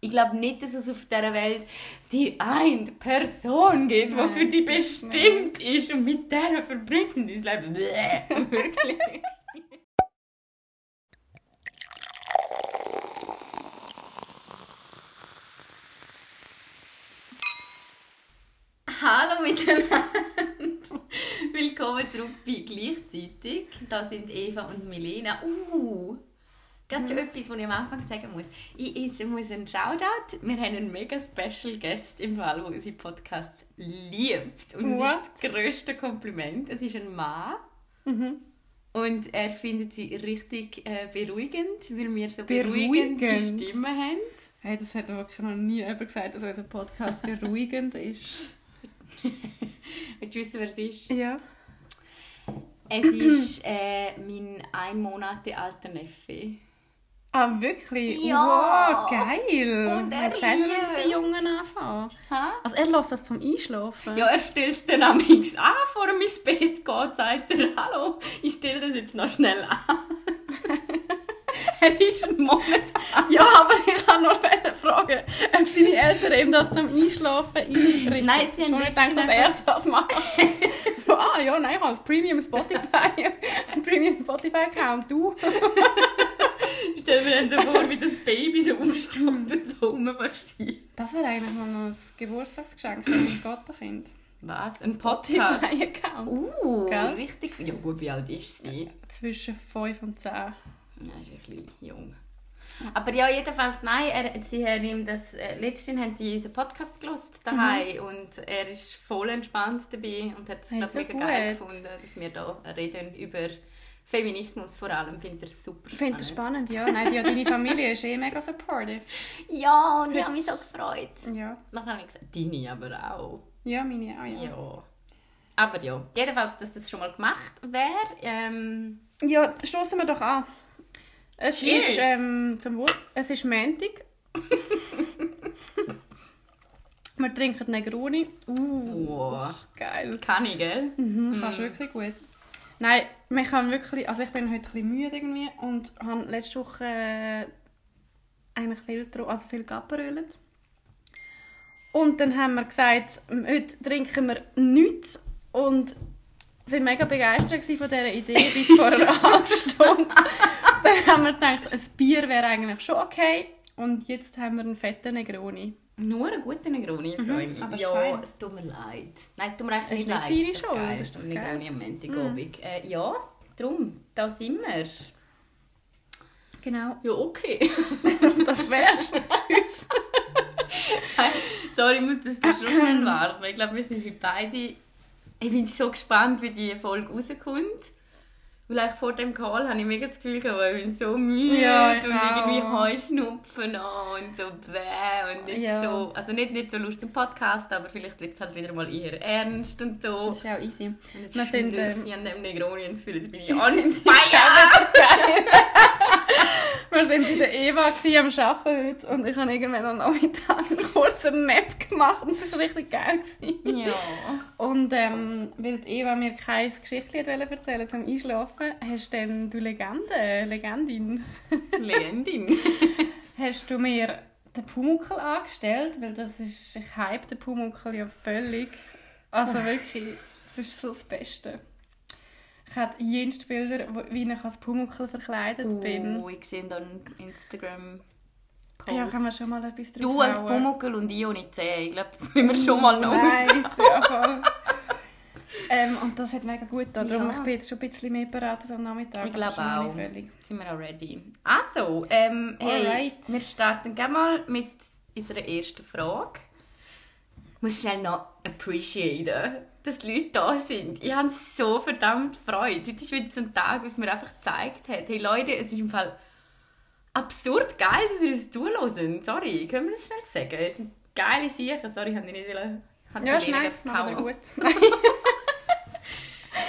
Ich glaube nicht, dass es auf dieser Welt die eine Person gibt, die für dich bestimmt ist und mit der verbringt dein Leben. Bäh, Wirklich. Hallo miteinander. Willkommen zurück bei Gleichzeitig. Da sind Eva und Milena. Uh, gerade schon etwas, was ich am Anfang sagen muss. Ich, ich muss einen Shoutout. Wir haben einen mega Special Guest im Fall, der unseren Podcast liebt. Und What? ist das grösste Kompliment. Es ist ein Mann. Und er findet sie richtig äh, beruhigend, weil wir so beruhigende Beruhigend? Stimmen haben. Hey, das hat wirklich noch nie jemand gesagt, dass unser Podcast beruhigend ist. Willst du wissen, wer es ist? Ja. Es ist äh, mein ein Monate alter Neffe. Ah, wirklich? Ja. Wow, geil. Und er liebt die Jungen an. Also er lässt das zum Einschlafen? Ja, er stellt es dann am X an, vor ins Bett geht, sagt er, hallo, ich stelle das jetzt noch schnell an. er ist ein Monat alt. Ja, aber ich kann noch fragen, ob seine Eltern ihm das zum Einschlafen einrichten. Nein, sie haben letztens gedacht, dass er das macht. so, ah ja, nein, ich habe ein Premium Spotify, ein Premium Spotify-Account, du? Stelle mir dann so vor, wie das Baby so umsteht und so rummarschiert. Das wäre eigentlich mal noch ein Geburtstagsgeschenk für das Gotterkind. Was? Ein Podcast? Spotify-Account. Uh, Gell? richtig. Ja gut, wie alt ist sie? Zwischen 5 und 10. Ja, ist ein bisschen jung. Aber ja, jedenfalls, nein, er, sie haben ihm das, äh, letztens haben sie unseren Podcast gelost daheim und er ist voll entspannt dabei und hat es, Hey, glaub, so mega geil gut. gefunden, dass wir da reden über Feminismus vor allem, findet er super Ich finde das spannend, ja. Nein, ja, deine Familie ist eh mega supportive. Ja, und ich habe mich so gefreut. Ja. Dann habe ich gesagt, deine aber auch. Ja, meine auch, ja. Ja. Aber ja, jedenfalls, dass das schon mal gemacht wäre. Ähm, Ja, stoßen wir doch an. Es Cheers. ist, ähm, zum Wohl, es ist Montag. wir trinken Negroni. Uh, wow. geil. Kann ich, gell? Mhm, kannst wirklich gut. Nein, man kann wirklich, also ich bin heute ein bisschen müde irgendwie und habe letzte Woche äh, eigentlich viel, also viel geaperölt. Und dann haben wir gesagt, heute trinken wir nichts und sind mega begeistert von dieser Idee bis vor einer halben Stunde. dann haben wir gedacht, ein Bier wäre eigentlich schon okay und jetzt haben wir einen fetten Negroni. Nur einen guten Negroni, ich freue mich. Mhm, aber ist ja, fein. es tut mir leid. Nein, es tut mir echt Es nicht ist leid. Es ist doch Schuld, geil, das ist ein Negroni am Montagabend. Äh, ja, darum, da sind wir. Genau. Ja, okay. Das wär's. Tschüss. Sorry, ich muss das da schon warten. Ich glaube, wir sind heute beide... Ich bin so gespannt, wie die Folge rauskommt. Weil eigentlich vor dem Call habe ich mega das Gefühl gehabt, ich bin so müde Ja, und irgendwie auch. Heuschnupfen an und so bäh und nicht Ja. so... Also nicht, nicht so lustig im Podcast, aber vielleicht wird es halt wieder mal eher ernst und so. Das ist auch easy. Und jetzt Wir sind, ähm, ich an dem Negroni und das Gefühl, jetzt bin ich on fire! Wir waren bei der Eva am Arbeiten heute und ich habe irgendwann am Nachmittag einen kurzen Nap gemacht und es war richtig geil. Gewesen. ja. Und ähm, weil die Eva mir kein Geschichtchen wollte erzählen zum Einschlafen, hast dann du Legende, Legendin, Legendin. hast du mir den Pumuckl angestellt, weil das ist, ich hype den Pumuckl ja völlig. Also wirklich, das ist so das Beste. Ich habe jenste Bilder, wie ich als Pumuckl verkleidet bin. Oh, ich sehe dann Instagram Post. Ja, kann man schon mal etwas drauf Du als hauen. Pumuckl und ich ohne Zähne. Ich glaube, das müssen wir schon mal noch Nice, ja. ähm, und das hat mega gut getan. Darum, Ja. ich bin jetzt schon ein bisschen mehr beraten am Nachmittag. Ich glaube auch. völlig. Jetzt sind wir auch ready. Also, ähm, hey, Alright. wir starten gerne mal mit unserer ersten Frage. Ich muss schnell noch appreciaten, dass die Leute da sind. Ich habe so verdammt Freude. Heute ist wieder so ein Tag, was mir einfach gezeigt hat. Hey Leute, es ist im Fall absurd geil, dass ihr uns zuhören. Sorry, können wir das schnell sagen? Es sind geile Sachen. Sorry, ich habe nicht wollen. Ja, ist nice, machen wir gut.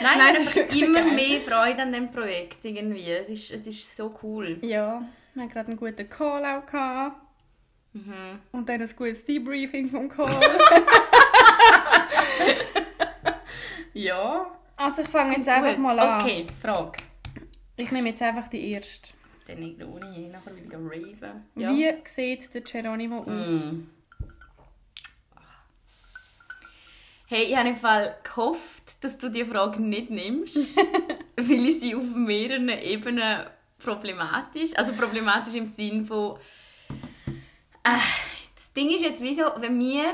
Nein, Nein, ich das ist immer geil. mehr Freude an diesem Projekt. Irgendwie. Es, ist, es ist so cool. Ja, wir hatten gerade einen guten Call auch. Gehabt. Mhm. Und dann ein gutes Debriefing vom Call. Ja. also ich fange jetzt einfach mal an. Okay, Frage. Ich nehme jetzt einfach die erste. der Negroni, nachher will ich gehen raven. Ja. Wie sieht der Geronimo aus? Mm. Hey, ich habe im Fall gehofft, dass du die Frage nicht nimmst, weil ich sie auf mehreren Ebenen problematisch, also problematisch im Sinn von äh, das Ding ist jetzt wieso, wenn wir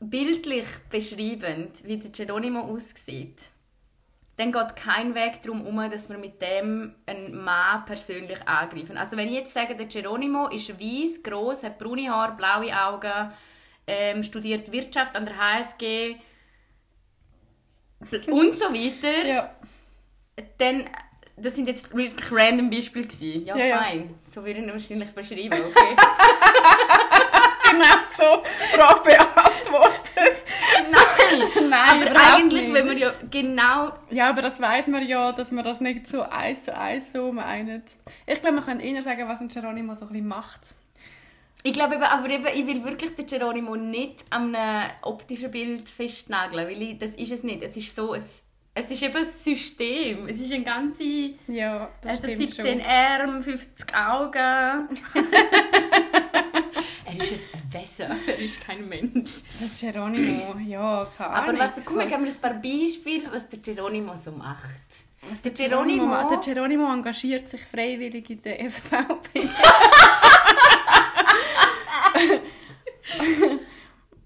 bildlich beschreiben, wie der Geronimo aussieht, dann geht kein Weg darum herum, dass wir mit dem einen Mann persönlich angreifen. Also wenn ich jetzt sage, der Geronimo ist weiß, gross, hat braune Haare, blaue Augen, ähm, studiert Wirtschaft an der HSG und so weiter, Ja. dann das sind jetzt wirklich random Beispiele gewesen. Ja, Ja, ja. fein. So würde ich ihn wahrscheinlich beschreiben, okay? Genau so. Frage beantwortet. Nein! Nein, Aber eigentlich, nicht. wenn man ja genau Ja, aber das weiß man ja, dass man das nicht so eins zu eins so meint. Ich glaube, man kann eher sagen, was ein Geronimo so ein bisschen macht. Ich glaube eben, aber eben, ich will wirklich den Geronimo nicht an einem optischen Bild festnageln, weil ich, das ist es nicht. Es ist so, es, es ist eben ein System. Es ist ein ganze... Ja, das hat stimmt 17 schon. Arme, 50 Augen. er ist ein Wesen, er ist kein Mensch. Das Geronimo, ja, keine Aber Ahnung. was, guck mal, geben wir ein paar Beispiele, was der Geronimo so macht. Was der der, Geronimo, der Geronimo engagiert sich freiwillig in der SVP.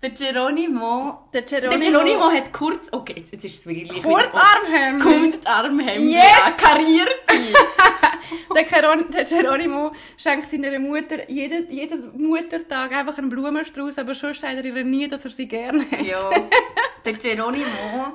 Der Geronimo... Der Der Geronimo, Geronimo hat kurz... Okay, jetzt, jetzt ist es wirklich... Kurzarmhemd. Kurzarmhemd. Yes! Ja, karierte. Der, Geron der Geronimo schenkt seiner Mutter jeden, jeden Muttertag einfach einen Blumenstrauß, aber sonst sagt er ihr nie, dass er sie gerne hat. ja. Der Geronimo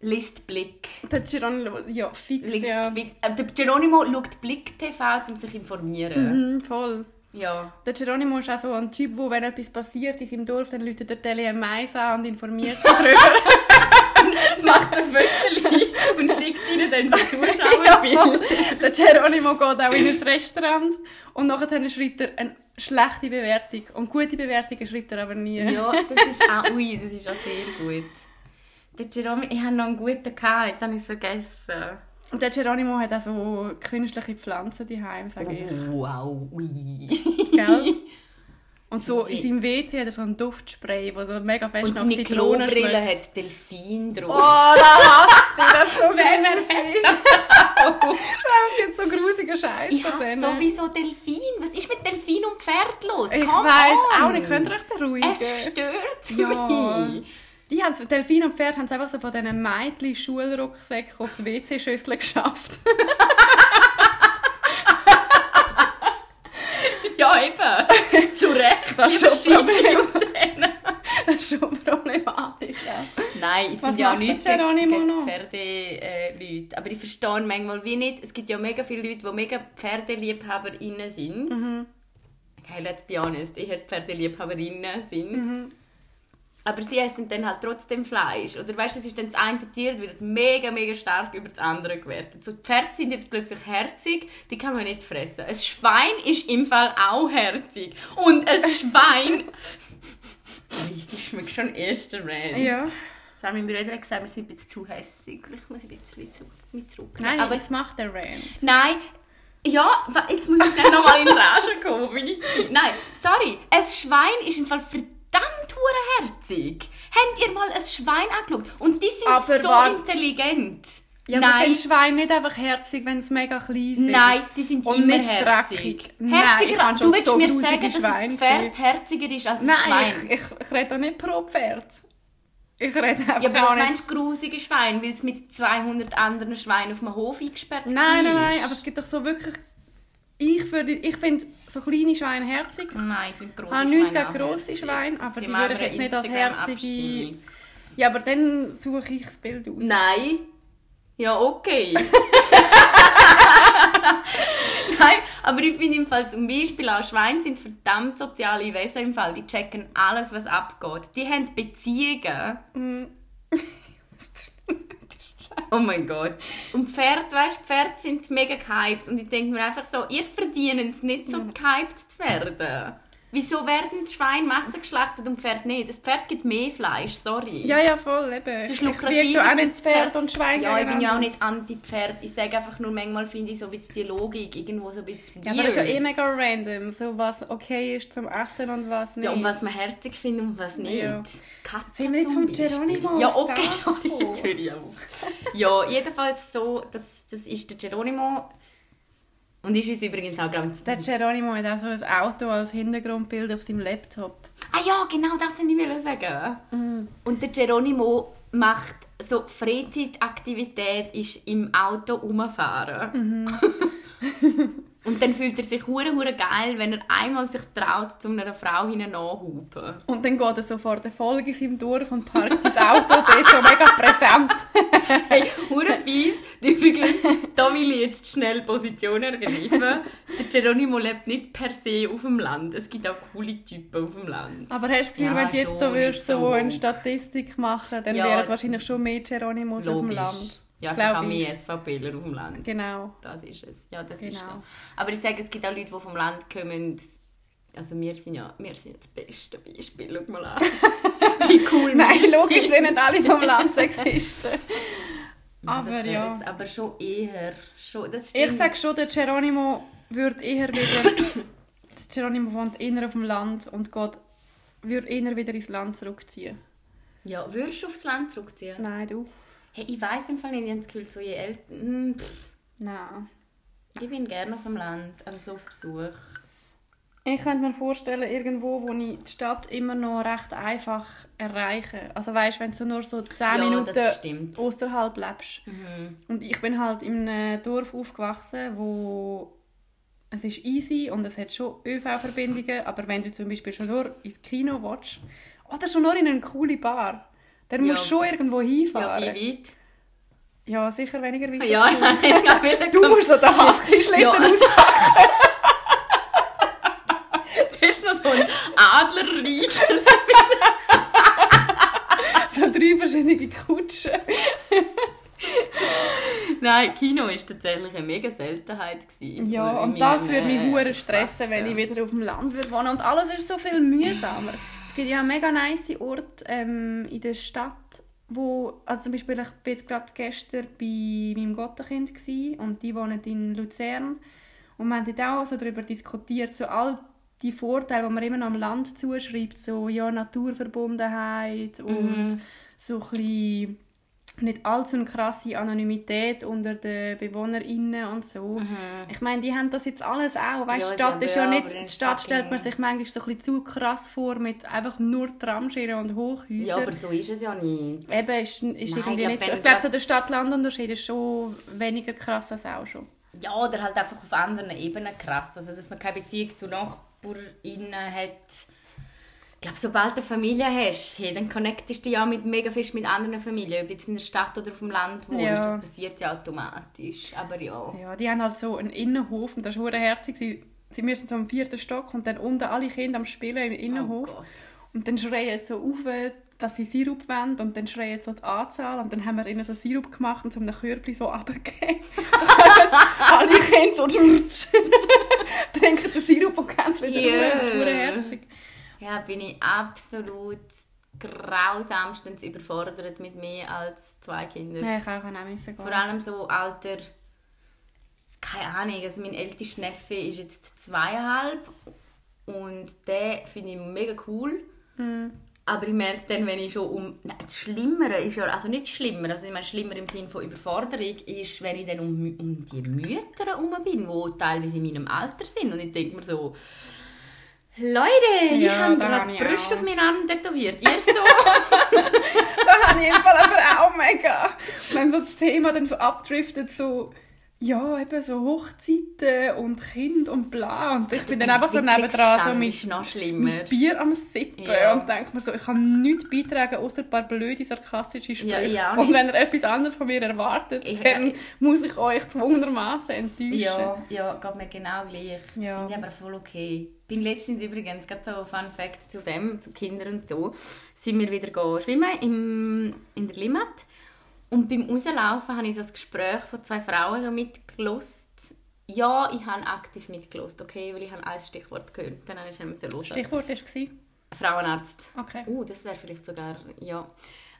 liest Blick. Der Geronimo, ja, fix, Liest ja. Äh, Der Geronimo schaut Blick TV, um sich zu informieren. Mhm, voll. Ja. Der Geronimo ist auch so ein Typ, wo wenn etwas passiert in seinem Dorf, dann läutet der Tele Mais an und informiert sie darüber. Macht ein Foto und schickt ihnen dann so Zuschauerbild. der Geronimo geht auch in ein Restaurant und nachher schreibt er eine schlechte Bewertung. Und gute Bewertungen schreibt er aber nie. Ja, das ist auch, ui, das ist auch sehr gut. Der Geronimo, ich habe noch einen guten gehabt, jetzt habe ich es vergessen. Und der Geronimo hat auch so künstliche Pflanzen daheim, sage ich. Wow, ui. Gell? Und so in seinem WC hat er so einen Duftspray, der so mega fest Und nach seine Zitrone Klobrille schmeckt. hat Delfin drauf. Oh, da hasse ich das so. Wer, wer das Es gibt so grusige Scheiße Ich hasse denen. sowieso Delfin. Was ist mit Delfin und Pferd los? Ich Come weiss on. auch nicht, könnt ihr euch beruhigen? Es stört Ja. mich. Die haben Delfin und Pferd haben es einfach so von diesen Mädchen Schulrucksäcken auf die WC-Schüssel geschafft. Ja, eben. Zu Recht. Das ist schon Problem. Das ist schon problematisch. Ja. Nein, ich finde ja auch nichts gegen, gegen? Pferdeleute. Äh. Aber ich verstehe manchmal wie nicht. Es gibt ja mega viele Leute, die mega PferdeliebhaberInnen sind. Mhm. Okay, let's be honest, eher PferdeliebhaberInnen sind. Mhm. Aber sie essen dann halt trotzdem Fleisch. Oder weißt du, es ist dann das eine Tier wird mega, mega stark über das andere gewertet. So, die Pferde sind jetzt plötzlich herzig, die kann man nicht fressen. Ein Schwein ist im Fall auch herzig. Und ein Schwein... ich schmecke schon erster Rand. Ja. Jetzt haben meine Brüder gesagt, wir sind ein bisschen zu hässlich. Vielleicht muss ich ein bisschen zu, mit zurücknehmen. Nein, aber es macht der Rand. Nein, ja, jetzt muss ich schnell nochmal in Rage kommen. Bin ich. Nein, sorry, ein Schwein ist im Fall verdammt herzig. Habt ihr mal ein Schwein angeschaut? Und die sind Aber so warte. intelligent. Ja, aber Nein, sind Schweine nicht einfach herzig, wenn sie mega klein sind? nein, sie sind Und immer herzig. Nein, Herziger, habe du willst so mir sagen, dass ein Schweine Pferd herziger ist als ein Nein, Schwein? ich, ich, ich rede nicht pro Pferd. Ich rede einfach ja, aber was nicht... meinst du grusige Schwein? Weil es mit 200 anderen Schweinen auf dem Hof eingesperrt Nein, nein, war? nein, aber es gibt doch so wirklich... Ich, würde, ich finde so kleine Schweine herzig. Nein, ich finde grosse Ich habe nichts Schweine gegen grosse. Schweine, aber die, machen würde ich jetzt nicht als herzige... Ja, aber dann suche ich das Bild aus. Nein. Ja, okay. Nein, aber ich finde im Fall zum Beispiel auch Schweine sind verdammt soziale Wesen im Fall. Die checken alles, was abgeht. Die haben Beziehungen. Mm. Oh mein Gott. Und Pferd, weißt du, Pferde sind mega gehypt. Und ich denke mir einfach so, ihr verdient es nicht, so gehypt zu werden. Wieso werden Schweine Massen geschlachtet und Pferd nicht? Das Pferd gibt mehr Fleisch, sorry. Ja, ja, voll, eben. Es ist Ich lukrativer wiege auch nicht Pferd und Schwein Ja, ich bin ja auch nicht anti-Pferd. Ich sage einfach nur, manchmal finde ich so ein bisschen die Logik irgendwo so ein bisschen Ja, aber das ist ja eh weird. mega random, so was okay ist zum Essen und was nicht. Ja, und was man herzig findet und was nicht. Ja. Katzen Sind wir jetzt vom. Geronimo Ja, okay, sorry, gekommen? jetzt höre ich auf. Ja, jedenfalls so, das, das ist der Geronimo. Und ist uns übrigens auch, ich, Der Geronimo hat auch so ein Auto als Hintergrundbild auf seinem Laptop. Ah ja, genau das wollte ich sagen. Mhm. Und der Geronimo macht so Freizeitaktivität ist im Auto rumfahren. Mhm. Und dann fühlt er sich hure hure geil, wenn er einmal sich traut, zu einer Frau hineinzuhupen. Und dann geht er so vor der Folge in seinem Dorf und parkt das Auto dort so mega präsent. Hey, hure fies. Übrigens, da will ich jetzt schnell Position ergreifen. Der Geronimo lebt nicht per se auf dem Land. Es gibt auch coole Typen auf dem Land. Aber hast du das Gefühl, Ja, wenn du jetzt so würdest, so so. eine Statistik machen, dann Ja. wären wahrscheinlich schon mehr Geronimos auf dem. Land. Ja, Glaub einfach auch ich. mehr SVPler auf dem Land. Genau. Das ist es. Ja, das ist Genau. so. Aber ich sage, es gibt auch Leute, die vom Land kommen. Also wir sind ja wir sind das beste Beispiel. Schau mal an. Wie cool Nein, wir logisch sind. nicht alle vom Land Sexisten. Aber ja. Jetzt, aber schon eher. Schon, das stimmt. Ich sage schon, der Geronimo würde eher wieder... der Geronimo wohnt eher auf dem Land und geht, würde eher wieder ins Land zurückziehen. Ja, würdest du aufs Land zurückziehen? Nein, du? Hey, ich weiß im Fall nicht, ich habe das Gefühl, so je älter... Hm, Nein. Ich bin gerne auf dem Land, also so auf Besuch. Ich könnte mir vorstellen, irgendwo, wo ich die Stadt immer noch recht einfach erreiche. Also weißt, wenn du nur so 10 Ja, Minuten außerhalb lebst. Mhm. Und ich bin halt in einem Dorf aufgewachsen, wo es ist easy und es hat schon ÖV-Verbindungen, aber wenn du zum Beispiel schon nur ins Kino willst oder schon nur in eine coole Bar, dann Ja. musst du schon irgendwo Ja, hinfahren. wie weit? Ja, sicher weniger weit. Ja, als ja, ja, will Du musst so den Husky-Schlitten Ja. Du hast noch so ein Adlerreich. So drei verschiedene Kutschen. Nein, Kino war tatsächlich eine mega Seltenheit. Gewesen Ja, und das würde mich äh, stressen, Klasse. wenn ich wieder auf dem Land würde wohnen. Und alles ist so viel mühsamer. Es gibt ja mega nice Orte ähm, in der Stadt, wo, also zum Beispiel, ich war jetzt gerade gestern bei meinem Gottenkind und die wohnen in Luzern. Und wir haben dort auch so darüber diskutiert, so all die Vorteile, die man immer noch am Land zuschreibt, so ja, Naturverbundenheit und so ein bisschen nicht allzu eine krasse Anonymität unter den BewohnerInnen und so. Ich meine, die haben das jetzt alles auch. Weißt, Ja, die Stadt ist ja nicht, die Stadt stellt man sich manchmal so ein bisschen zu krass vor mit einfach nur Tramschienen und Hochhäusern. Ja, aber so ist es ja nicht. Eben, ist, ist Nein, irgendwie nicht so. Ich glaube, so der Stadt-Land-Unterschied ist schon weniger krass als auch schon. Ja, oder halt einfach auf anderen Ebenen krass. Also, dass man keine Beziehung zu NachbarInnen hat. Ich glaube, sobald du eine Familie hast, hey, dann connectest du dich ja mit, mega fest mit anderen Familien. Ob jetzt in der Stadt oder auf dem Land wohnst, Ja. das passiert ja automatisch. Aber ja. Ja, die haben halt so einen Innenhof und das ist hure herzig. Sie, sie müssen so am vierten Stock und dann unten alle Kinder am Spielen im Oh Innenhof. Gott. Und dann schreien sie so auf, dass sie Sirup wollen und dann schreien sie so die Anzahl und dann haben wir ihnen so Sirup gemacht und so einem Körbchen so runtergegeben. Alle Kinder so trinken den Sirup und gehen wieder Yeah. yeah. Das ist herzig. Ja, bin ich absolut grausamstens überfordert mit mehr als zwei Kindern. Ja, ich auch auch müssen gehen. Vor allem so Alter, keine Ahnung, also mein ältester Neffe ist jetzt zweieinhalb und der finde ich mega cool. Mhm. Aber ich merke dann, wenn ich schon um... Nein, das Schlimmere ist ja... Also nicht schlimmer, also ich meine schlimmer im Sinne von Überforderung, ist, wenn ich dann um, um die Mütter herum bin, die teilweise in meinem Alter sind. Und ich denke mir so... Leute, ich Ja, habe gerade habe ich Brüste auch. auf meinen Arm tätowiert. Ihr so... Da habe ich im Fall aber auch mega. Wenn so das Thema dann so abdriftet, so, ja, eben so Hochzeiten und Kind und bla. Und ich bin dann einfach so nebendran so mit noch schlimmer. Bier am Sippen Ja. und denke mir so, ich kann nichts beitragen, außer ein paar blöde, sarkastische Sprüche. Ja, ich und wenn ihr etwas anderes von mir erwartet, Ich- dann muss ich euch zwungenermassen enttäuschen. Ja, ja, geht mir genau gleich. Ja. Ich aber voll okay. Bin letztens übrigens, gerade so Fun Fact zu dem, zu Kindern und so, sind wir wieder schwimmen im, in der Limmat. Und beim Rauslaufen habe ich so das Gespräch von zwei Frauen so mitgelost ja, ich habe aktiv mitgelost, okay, weil ich habe ein Stichwort gehört. Dann habe ich schnell hören. Stichwort war... Frauenarzt. Okay. Uh, das wäre vielleicht sogar, ja.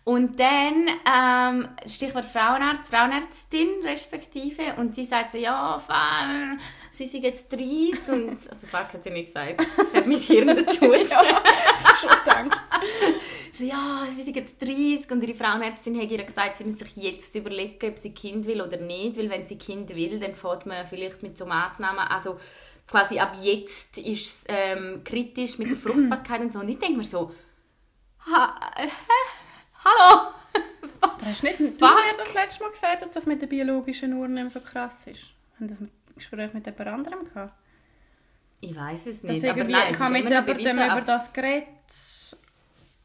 Und dann, ähm, Stichwort Frauenarzt, Frauenärztin respektive, und sie sagt so, ja, Fall, sie sind jetzt 30 und, also fuck, hat sie nicht gesagt, das hat mein Hirn dazu ja, schon gedacht. so, ja, sie sind jetzt 30 und ihre Frauenärztin hat ihr gesagt, sie muss sich jetzt überlegen, ob sie Kind will oder nicht, weil wenn sie Kind will, dann fährt man vielleicht mit so Massnahmen, also quasi ab jetzt ist es ähm, kritisch mit der Fruchtbarkeit und so. Und ich denke mir so, ha, äh, hallo! Hast du nicht du mir das letzte Mal gesagt, dass das mit der biologischen Uhr nicht mehr so krass ist? Haben das ein Gespräch mit jemand anderem gehabt? Ich weiß es nicht, aber nein, ich habe ist mit jemandem über das geredet,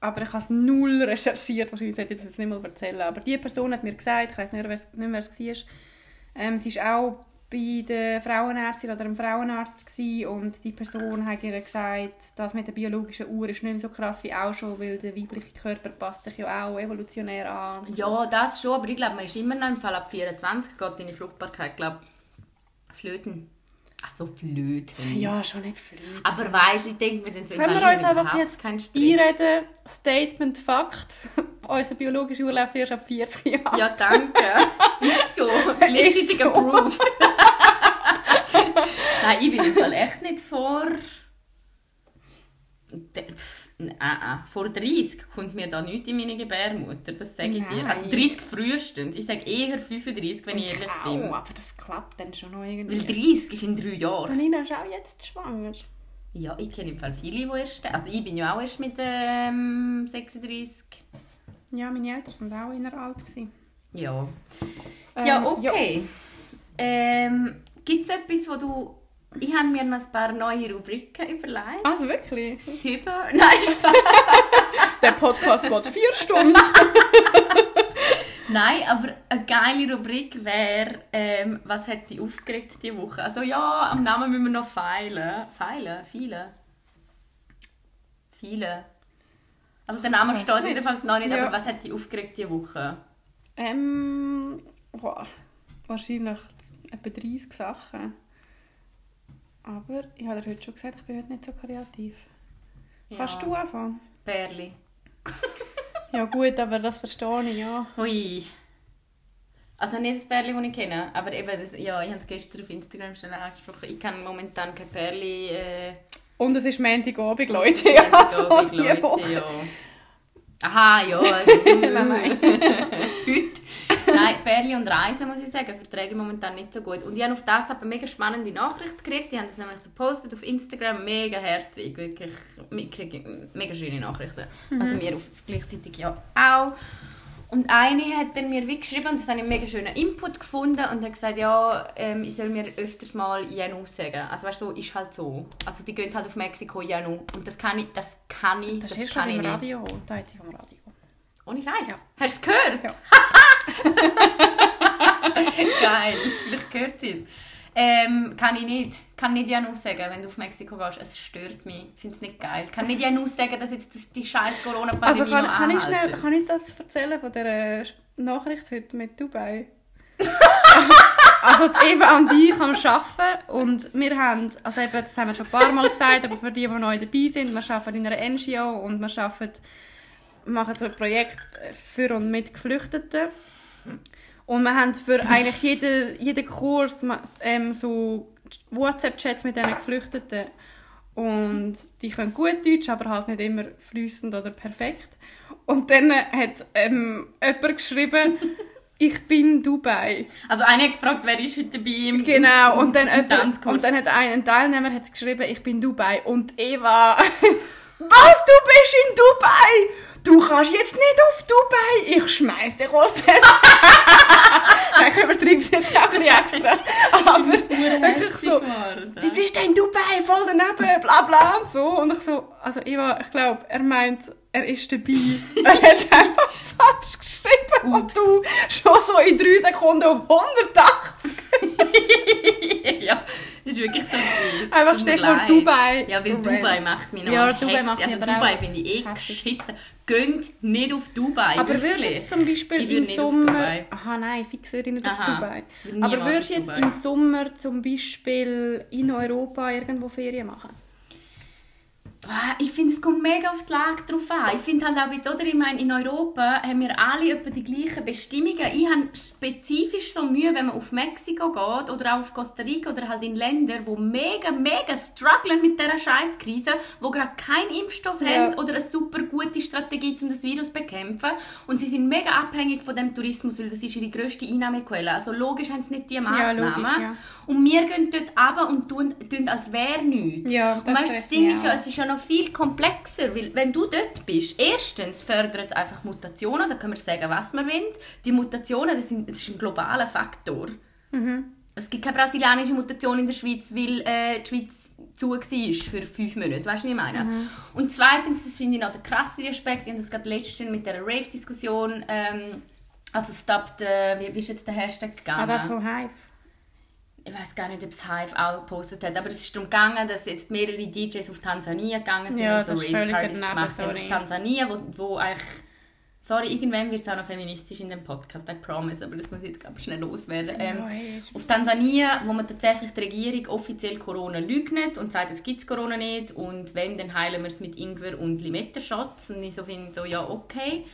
aber ich habe es null recherchiert. Wahrscheinlich sollte ich das jetzt nicht mal erzählen. Aber die Person hat mir gesagt, ich weiß nicht, nicht mehr, wer es war, ähm, sie war auch bei der Frauenärztin oder einem Frauenarzt gewesen, und die Person hat ihr gesagt, das mit der biologischen Uhr ist nicht mehr so krass wie auch schon, weil der weibliche Körper passt sich ja auch evolutionär an. Ja, das schon, aber ich glaube, man ist immer noch im Fall ab 24 geht deine Fruchtbarkeit, glaube Flöten. Ach so, Flöten. Ja, schon nicht flüssig. Aber weißt du, ich denke mir dann so, Können wir ich uns einfach jetzt einreden? Statement Fakt. Euer biologischer Urlaub erst ab 40 Jahren. Ja, danke. ist so. Gleichzeitig so. approved. Nein, ich bin im Fall echt nicht vor... Pff, äh, äh, vor 30 kommt mir da nichts in meine Gebärmutter, das sage ich dir. Nein. Also 30 frühestens. Ich sage eher 35, wenn ich ehrlich auch, bin. aber das klappt dann schon noch irgendwie. Weil 30 ist in drei Jahren. Nina ist auch jetzt schwanger. Ja, ich kenne im Fall viele, die erst... Also ich bin ja auch erst mit ähm, 36. Ja, meine Eltern waren auch in der alt. Gewesen. Ja. Ähm, ja, okay. Ähm, Gibt es etwas, wo du... Ich habe mir noch ein paar neue Rubriken überlegt. Also wirklich? Sieben? Nein. Der Podcast geht vier Stunden. Nein, aber eine geile Rubrik wäre, ähm, was hat dich aufgeregt diese Woche? Also ja, am Namen müssen wir noch feilen. Feilen? Viele? Viele. Also der Name steht nicht. jedenfalls noch nicht, Ja. aber was hat dich aufgeregt diese Woche? ähm, boah, wahrscheinlich etwa 30 Sachen. Aber ich habe dir heute schon gesagt, ich bin heute nicht so kreativ. Kannst du anfangen? Perli. Ja gut, aber das verstehe ich, ja. Hui. Also nicht das Perli, das ich kenne, aber eben, das, ja, ich habe es gestern auf Instagram schon angesprochen. Ich kann momentan kein Perli... Äh, Und es ist Montagabend, Leute. Das ist Also, Montagabend, die Leute, ja. Aha, ja. Also, Nein, nein. Heute. Nein, Perli und Reisen, muss ich sagen, verträge ich momentan nicht so gut. Und ich habe auf das aber mega spannende Nachricht gekriegt. Die haben das nämlich so gepostet auf Instagram, mega herzig. Wirklich, mega schöne Nachrichten. Also mir auf, gleichzeitig ja auch. Und eine hat dann mir wie geschrieben, und das habe ich einen mega schönen Input gefunden, und hat gesagt, ja, ähm, ich soll mir öfters mal Janu sagen. Also weißt du, so ist halt so. Also die gehen halt auf Mexiko Janu. Und das kann ich, das kann ich, Das das, kann ich im nicht. Radio. Da hat sie vom Radio. Ohne Scheiß. Ja. Hast du es gehört? Ja. Geil, vielleicht gehört sie es. Ähm, kann ich nicht. Kann nicht Janus sagen, wenn du auf Mexiko gehst. Es stört mich. Ich finde es nicht geil. Kann nicht Janus sagen, dass jetzt das, die scheiß Corona-Pandemie Also kann, kann, ich schnell, kann ich das erzählen von der Nachricht heute mit Dubai? also Eva und ich am Arbeiten und wir haben, also eben, das haben wir schon ein paar Mal gesagt, aber für die, die neu dabei sind, wir arbeiten in einer NGO und wir arbeiten, machen so ein Projekt für und mit Geflüchteten. Und wir haben für eigentlich jeden, jeden Kurs ähm, so WhatsApp-Chats mit diesen Geflüchteten. Und die können gut Deutsch, aber halt nicht immer fließend oder perfekt. Und dann hat ähm, jemand geschrieben, ich bin Dubai. Also einer hat gefragt, wer ist heute bei ihm? Genau, und dann, jemand, und dann hat ein, ein Teilnehmer hat geschrieben, ich bin Dubai. Und Eva, was, du bist in Dubai? Du kannst jetzt nicht auf Dubai. Ich schmeiß dich aus dem ich übertreibe es jetzt auch ein extra. Aber wirklich so, das ist in Dubai, voll daneben, bla bla und so. Und ich so, also Eva, ich glaube, er meint, er ist dabei. er hat einfach falsch geschrieben. Ups. Und du schon so in drei Sekunden auf 180. ja, Das ist wirklich so gewesen. Einfach stell leid. Dubai. Ja, weil Dubai Mensch. macht mich noch Ja, Dubai hässlich. macht mich Also Dubai finde ich eh geschissen. Geht nicht auf Dubai, Aber würdest du jetzt zum Beispiel im auf Sommer... Dubai. Aha, nein, fix würde ich nicht auf Aha. Dubai. Würde Aber würdest du auf jetzt Dubai. im Sommer zum Beispiel in Europa irgendwo Ferien machen? Ich finde, es kommt mega auf die Lage drauf an. Ich finde halt auch jetzt, oder? Ich meine, in Europa haben wir alle etwa die gleichen Bestimmungen. Ich habe spezifisch so Mühe, wenn man auf Mexiko geht oder auch auf Costa Rica oder halt in Länder, wo mega, mega strugglen mit dieser Scheißkrise, wo gerade keinen Impfstoff Ja. haben oder eine super gute Strategie, um das Virus zu bekämpfen. Und sie sind mega abhängig von dem Tourismus, weil das ist ihre grösste Einnahmequelle. Also logisch haben sie nicht diese Massnahmen. logisch, ja. Und wir gehen dort runter und tun, tun als wäre nichts. Ja, und weißt, das Ding ist ja, es ist ja noch viel komplexer, weil wenn du dort bist, erstens fördert es einfach Mutationen, da können wir sagen, was wir wollen. Die Mutationen, das, sind, das ist ein globaler Faktor. Mhm. Es gibt keine brasilianische Mutation in der Schweiz, weil äh, die Schweiz zu war für fünf Monate. Weißt du, was ich meine? Mhm. Und zweitens, das finde ich noch der krassere Aspekt, ich habe das gerade letztens mit der Rave-Diskussion, ähm, also Stop the, wie, wie ist jetzt der Hashtag gegangen? Ah, das von Hive. Ich weiß gar nicht, ob es Hive auch gepostet hat, aber es ist darum gegangen, dass jetzt mehrere DJs auf Tansania gegangen sind Ja, und so das ist völlig Rave-Partys gemacht haben auf Tansania, wo, wo eigentlich... Sorry, irgendwann wird es auch noch feministisch in dem Podcast, I promise, aber das muss ich jetzt ich, schnell loswerden. Ähm, Ja, auf Tansania, wo man tatsächlich die Regierung offiziell Corona leugnet und sagt, es gibt Corona nicht und wenn, dann heilen wir es mit Ingwer und Limettenschatz. Und ich so finde so, ja, okay.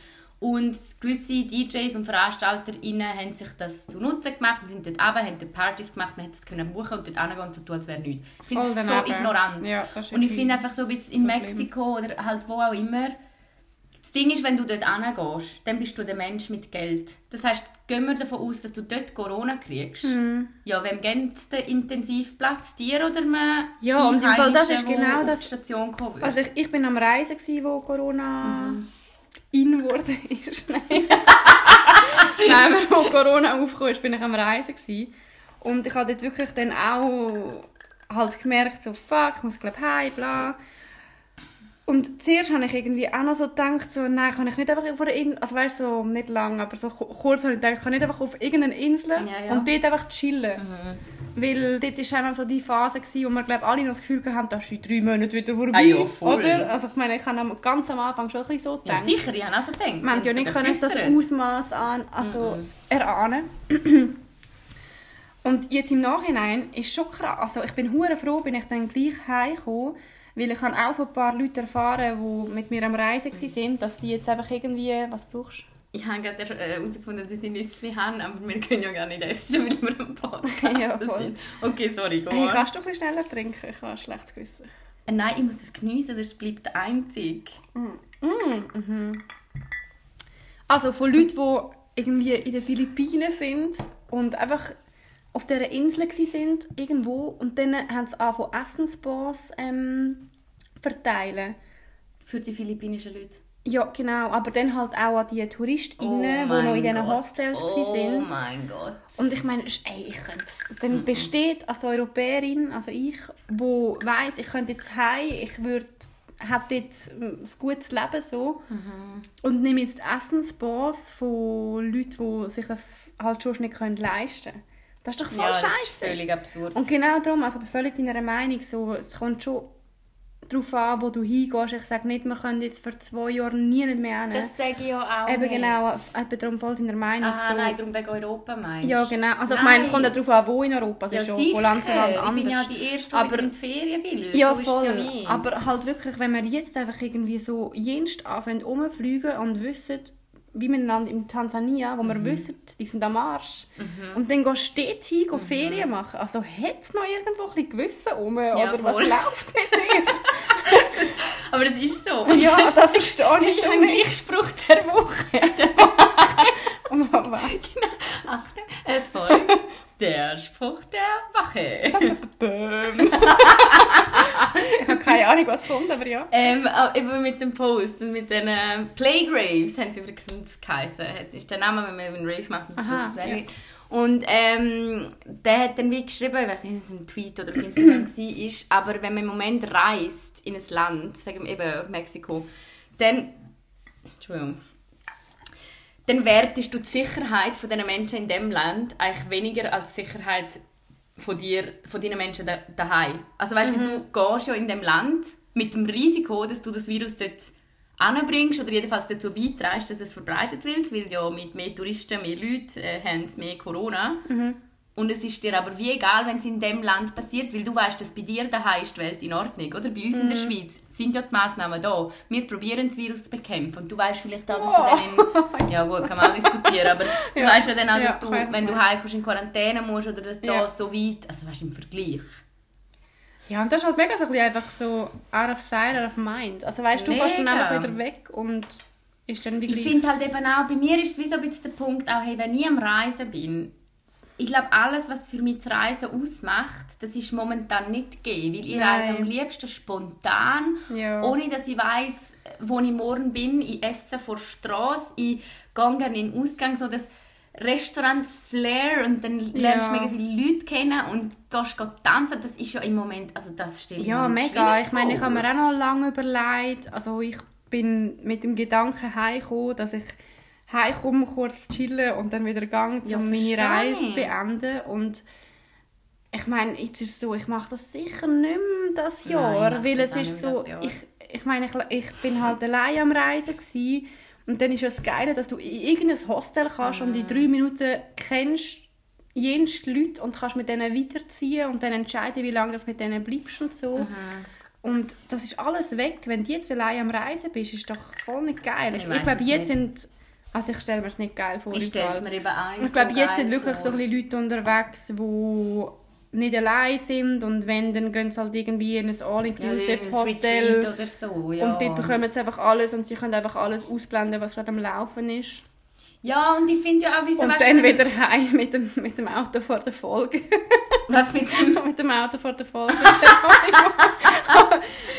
Und gewisse DJs und VeranstalterInnen haben sich das zunutze gemacht und sind dort runter, haben dort Partys gemacht, man hätte es können buchen und dort hingehen und so tun, als wäre nichts. Ich finde es so daneben. ignorant. Ja, und ich finde einfach so, wie jetzt in so schlimm. Mexiko oder halt wo auch immer, das Ding ist, wenn du dort hingehst, dann bist du der Mensch mit Geld. Das heisst, gehen wir davon aus, dass du dort Corona kriegst. Mhm. Ja, wem geht der Intensivplatz? Dir oder man Ja, und im Fall, das ist genau das- die Station? Also ich, ich bin am Reisen, gewesen, wo Corona Mhm. In wurde ist. Nein. Nein, wo Corona aufgekommen ist, bin ich am Reisen. Gewesen. Und ich habe dort wirklich dann auch halt gemerkt, so fuck, ich muss glaube heim, bla. Und zuerst habe ich irgendwie auch noch so gedacht, so, nein, kann ich nicht einfach auf einer Insel, also weißt so nicht lang, aber so ku- kurz habe ich gedacht, ich kann nicht einfach auf irgendeine Insel Ja, ja. und dort einfach chillen. Mhm. Weil dort war noch so die Phase, gewesen, wo wir glaub, alle noch das Gefühl hatten, das ist in drei Monaten wieder vorbei. Ah ja, voll. Oder? Also ich meine, ich habe am- ganz am Anfang schon ein bisschen so Ja, gedacht. sicher, ich habe auch so gedacht. Man hat ja nicht können das Ausmaß an, also erahnen. Und jetzt im Nachhinein ist schon krass. Also ich bin hure froh, bin ich dann gleich heimgekommen, weil ich habe auch von ein paar Leuten erfahren, die mit mir am Reisen waren, dass die jetzt einfach irgendwie, was brauchst? Ich habe gerade äh, herausgefunden, dass ich Nüsse haben, aber wir können ja gar nicht essen, weil wir am Podcast Ja, sind. Okay, sorry, go Hey, kannst du ein bisschen schneller trinken? Ich habe ein schlechtes Gewissen. Äh, Nein, ich muss das geniessen, das bleibt einzig. Also von Leuten, die irgendwie in den Philippinen sind und einfach auf dieser Insel sind irgendwo und dann haben sie angefangen Essensbars ähm, verteilen. Für die philippinischen Leute. Ja, genau, aber dann halt auch an die TouristInnen, die noch in diesen Hostels oh oh sind. mein Gott. Und ich meine, ey, ich könnte dann besteht als Europäerin, also ich, wo weiß, ich könnte jetzt heim, ich würde hätte jetzt ähm, ein gutes Leben so und nehme jetzt Essensbars von Leuten, die sich das halt schon nicht können leisten können. Das ist doch voll Ja, das ist scheiße. völlig absurd. Und genau darum, also völlig deiner Meinung, so, es kommt schon darauf an, wo du hingehst. Ich sage nicht, wir können jetzt für zwei Jahre nie nicht mehr hin. Das sage ich ja auch Eben nicht. genau, ich bin darum voll deiner Meinung. Aha, so. nein, darum wegen Europa meinst Ja, genau. Also ich Nein. meine, es kommt ja darauf an, wo in Europa. Es Ja, schon sicher. von Land zu Land Ich bin ja anders. die Erste, die Aber- wieder in die Ferien will. Ja, so voll. ja. Aber halt wirklich, wenn wir jetzt einfach irgendwie so jenst anfangen rumfliegen und wissen, wie Land in Tansania, wo Mhm. wissen, die sind am Arsch. Und dann gehst du dort hin, mhm. Ferien machen. Also hat es noch irgendwo ein bisschen Gewissen rum? oder was voll. läuft mit dir? Aber es ist so. ja, das verstehe ich Ich nicht. gleich Spruch der Woche. Was? Achtung, es folgt der Spruch der Woche. Böhm. ich habe keine Ahnung, was kommt, aber ja. Ähm, auch eben mit dem Post und mit den ähm, Playgraves haben sie übrigens geheißen. Das ist der Name, wenn man einen Rave macht. Das Aha, es ja. ja. Und ähm, der hat dann wie geschrieben, ich weiß nicht, ob es ein Tweet oder auf Instagram war, ist, aber wenn man im Moment reist in ein Land, sagen wir eben auf Mexiko, dann, Entschuldigung, dann wertest du die Sicherheit von den Menschen in dem Land eigentlich weniger als die Sicherheit von dir, von deinen Menschen da, daheim. Also weißt, Mhm. du gehst ja in dem Land mit dem Risiko, dass du das Virus dort anbringst oder jedenfalls dazu beiträgst, dass es verbreitet wird, weil ja mit mehr Touristen, mehr Leute äh, haben mehr Corona. Mhm. Und es ist dir aber wie egal, wenn es in dem Land passiert, weil du weißt, dass bei dir daheim ist die Welt in Ordnung. Oder bei uns in der Mhm. Schweiz sind ja die Massnahmen da. Wir probieren das Virus zu bekämpfen. Und du weißt vielleicht auch, dass du dann in... Ja gut, kann man auch diskutieren, aber du Ja. weißt ja dann auch, dass du, wenn du heimkommst, in Quarantäne musst oder dass da Ja. so weit... Also weißt du, im Vergleich. Ja, und das ist halt mega so ein bisschen einfach so out of sight, out of mind. Also weißt du, du fährst dann einfach wieder weg und ist dann wie Ich finde halt eben auch, bei mir ist es wie so ein bisschen der Punkt, auch hey, wenn ich am Reisen bin, ich glaube, alles, was für mich das Reisen ausmacht, das ist momentan nicht gegeben, weil ich Nein. reise am liebsten spontan, Ja. ohne dass ich weiß, wo ich morgen bin. Ich esse vor der Straße, ich gehe gerne in den Ausgang, so das Restaurant Flair und dann lernst du Ja. mega viele Leute kennen und gehst tanzen. Das ist ja im Moment, also das stelle ich Ja, mir jetzt mega. Ich meine, ich habe mir auch noch lange überlegt, also ich bin mit dem Gedanken heimgekommen, dass ich heimkomme, kurz chillen und dann wieder gehe, um Ja, meine Reise zu beenden. Und ich meine, jetzt ist es so, ich mache das sicher nicht mehr das Nein, Jahr, ich mache weil es ist so, ich, ich meine, ich, ich bin halt allein am Reisen gewesen, und dann ist ja das Geile, dass du in irgendein Hostel kannst und Mhm. in drei Minuten kennst jenst Leute und kannst mit denen weiterziehen und dann entscheiden, wie lange du mit denen bleibst und so. Mhm. Und das ist alles weg. Wenn du jetzt allein am Reisen bist, ist doch voll nicht geil. Ich Ich, ich glaube, es jetzt nicht. sind... Also ich stelle mir es nicht geil vor. Ich stelle es mir eben ein. Ich glaube, so jetzt sind wirklich so vor. ein bisschen Leute unterwegs, die nicht allein sind und wenn, dann gehen sie halt irgendwie in ein Ja, All-Inclusive irgendein Hotel Retreat oder so, ja. und dort bekommen sie einfach alles und sie können einfach alles ausblenden, was gerade am Laufen ist. Ja, und ich finde ja auch, wieso und weißt dann wieder heim mit dem, mit dem Auto vor der Folge. Was mit dem... mit dem Auto vor der Folge.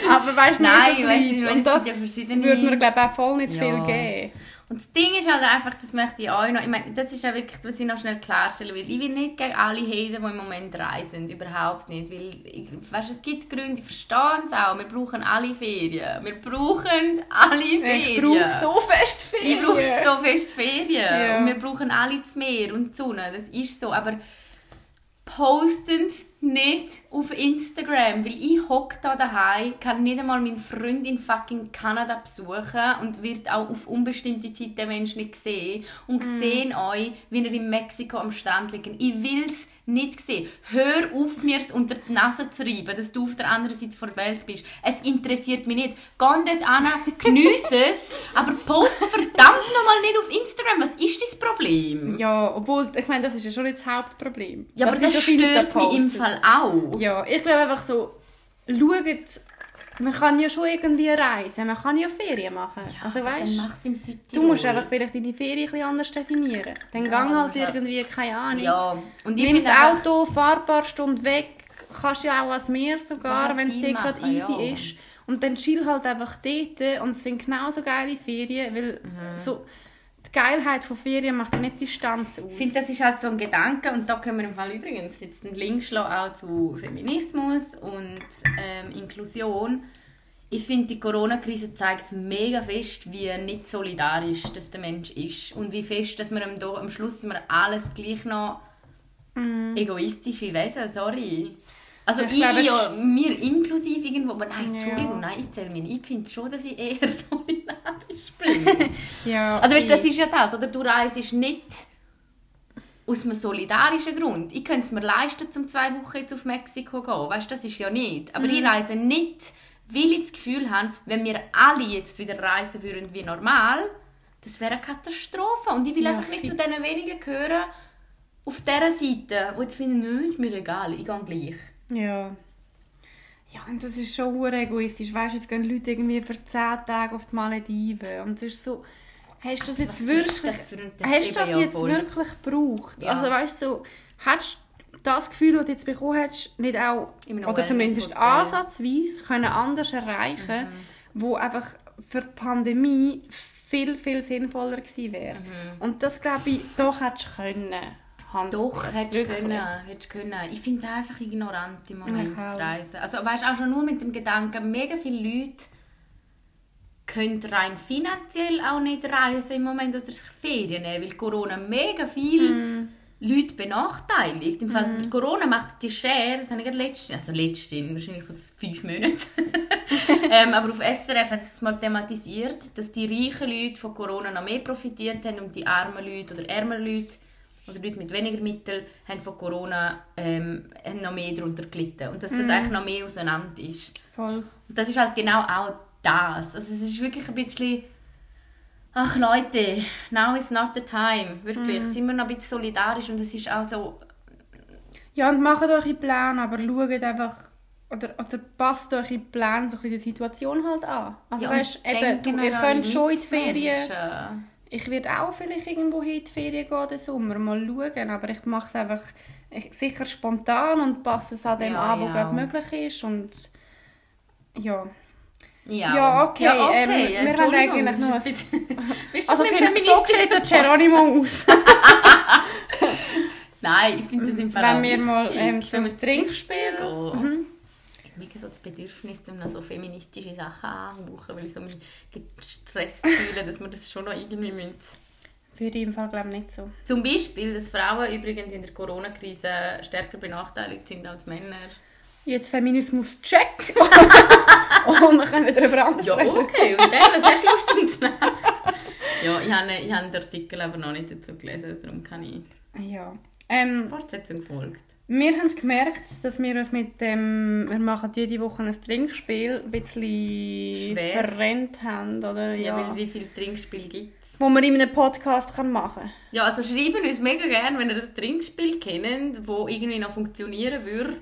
Aber weißt du, Nein, so ich weiss nicht, und es das ja verschiedene- würde mir glaube ich auch voll nicht Ja. viel geben. Und das Ding ist halt einfach, das möchte ich auch noch, ich meine, das ist ja wirklich, was ich noch schnell klarstellen will. Ich will nicht gegen alle haten, die im Moment reisen, überhaupt nicht, weil, ich, weißt, es gibt Gründe, ich verstehe es auch, wir brauchen alle Ferien. Wir brauchen alle Ferien. Ich brauche so fest Ferien. Ich brauche so fest Ferien. Ja. Und wir brauchen alle das Meer und die Sonne. Das ist so. Aber posten nicht auf Instagram, weil ich hocke da daheim, kann nicht einmal meinen Freund in fucking Kanada besuchen und wird auch auf unbestimmte Zeit den Menschen nicht sehen und Mhm. sehen euch, wie ihr in Mexiko am Strand liegt. Ich will es nicht sehen. Hör auf, mir es unter die Nase zu reiben, dass du auf der anderen Seite der Welt bist. Es interessiert mich nicht. Geh dort an, geniesse es, aber post verdammt nochmal nicht auf Instagram. Was ist das Problem? Ja, obwohl, ich meine, das ist ja schon nicht das Hauptproblem. Ja, aber ist das vieles, stört mich im. Fall auch. Ja, ich glaube einfach so, schaut, man kann ja schon irgendwie reisen, man kann ja Ferien machen. also Aber weißt dann mach's im Südtirol. du musst einfach vielleicht deine Ferien ein bisschen anders definieren. Dann Ja, gang halt irgendwie, keine Ahnung. Ja, und ich Nimm das Auto, fahr ein paar Stunden weg, kannst ja auch ans Meer sogar, ja wenn es dir gerade easy ja. ist. Und dann chill halt einfach dort und es sind genauso geile Ferien, weil Mhm. so, Geilheit von Ferien macht nicht die Distanz aus. Ich finde, das ist halt so ein Gedanke und da können wir im Fall übrigens jetzt einen Link schlagen auch zu Feminismus und ähm, Inklusion. Ich finde, die Corona-Krise zeigt mega fest, wie nicht solidarisch das der Mensch ist und wie fest, dass wir am, am Schluss sind wir alles gleich noch egoistische Wesen, sorry. Also Ich ich, glaube, ja, mir inklusive irgendwo, aber nein, Ja. Entschuldigung, nein, ich zähle mich nicht. Ich finde schon, dass ich eher solidarisch bin. ja, Also weißt, das ist ja das, oder? Du reist nicht aus einem solidarischen Grund. Ich könnte es mir leisten, zum zwei Wochen jetzt auf Mexiko zu gehen. Weißt, das ist ja nicht. Aber Mhm. ich reise nicht, weil ich das Gefühl habe, wenn wir alle jetzt wieder reisen würden wie normal, das wäre eine Katastrophe. Und ich will Ja, einfach nicht zu diesen wenigen gehören, auf dieser Seite, die jetzt finden, nö, ist mir egal, ich gehe gleich. Ja. Ja, und das ist schon egoistisch. Weißt du, jetzt gehen Leute irgendwie für 10 Tage auf die Malediven. Und es ist so, hast du das jetzt Was wirklich, ist das ein- das hast du das ja jetzt voll. wirklich gebraucht? Ja. Also weißt du, so, hast du das Gefühl, das du jetzt bekommen hast, nicht auch, oder zumindest ansatzweise, können anders erreichen, wo einfach für die Pandemie viel, viel sinnvoller gewesen wäre. Und das glaube ich, doch hättest du können. Hans. Doch, hättest du können. Hättest können. Ich finde es einfach ignorant im Moment zu reisen. Also weißt auch schon nur mit dem Gedanken, mega viele Leute können rein finanziell auch nicht reisen im Moment oder sich Ferien nehmen, weil Corona mega viele Mm. Leute benachteiligt. Im. Fall Corona macht die Share, das habe ich gerade letztens, also letztens, wahrscheinlich aus fünf Monaten, ähm, aber auf SRF hat es mal thematisiert, dass die reichen Leute von Corona noch mehr profitiert haben und die armen Leute oder ärmeren Leute oder Leute mit weniger Mitteln haben von Corona ähm, haben noch mehr darunter gelitten und dass das eigentlich noch mehr auseinander ist. Voll. Und das ist halt genau auch das. Also es ist wirklich ein bisschen... Ach Leute, now is not the time. Wirklich, sind wir noch ein bisschen solidarisch und es ist auch so... Ja, und macht eure Pläne, aber schaut einfach, oder, oder passt eure Pläne so ein bisschen der Situation halt an. Also Ja, weißt, eben, ihr könnt schon in die Ferien, Mitmenschen. Ich werde auch vielleicht irgendwo in die Ferien gehen, den Sommer, mal schauen, aber ich mache es einfach ich, sicher spontan und passe es an dem Ja, an, was ja. gerade möglich ist und ja. Ja, Ja, okay, Ja, ähm, wir haben eigentlich noch- ein bisschen- Wie ist das Also mit okay, so feministischen der Geronimo aus. Nein, ich finde das im Fall Wenn wir mal, ähm, so ins Trinkspiel- gehen. Mhm. Habe so das Bedürfnis, um noch so feministische Sachen anzuhauchen, weil ich so mich gestresst fühle, dass wir das schon noch irgendwie müssen. Würde ich im Fall glaube nicht so. Zum Beispiel, dass Frauen übrigens in der Corona-Krise stärker benachteiligt sind als Männer. Jetzt Feminismus check. und wir können wieder über anderes Ja, okay. Und dann, was hast du Lust und Nacht? Ja, ich habe, ich habe den Artikel aber noch nicht dazu gelesen, darum kann ich Ja. Ähm, Fortsetzung folgt. Wir haben gemerkt, dass wir uns mit dem, wir machen jede Woche ein Trinkspiel, ein bisschen Schwer. verrennt haben, oder? Ja, Ja. weil wie viele Trinkspiele gibt es? Wo man in einem Podcast kann machen Ja, also schreiben uns mega gerne, wenn ihr das Trinkspiel kennt, das irgendwie noch funktionieren würde,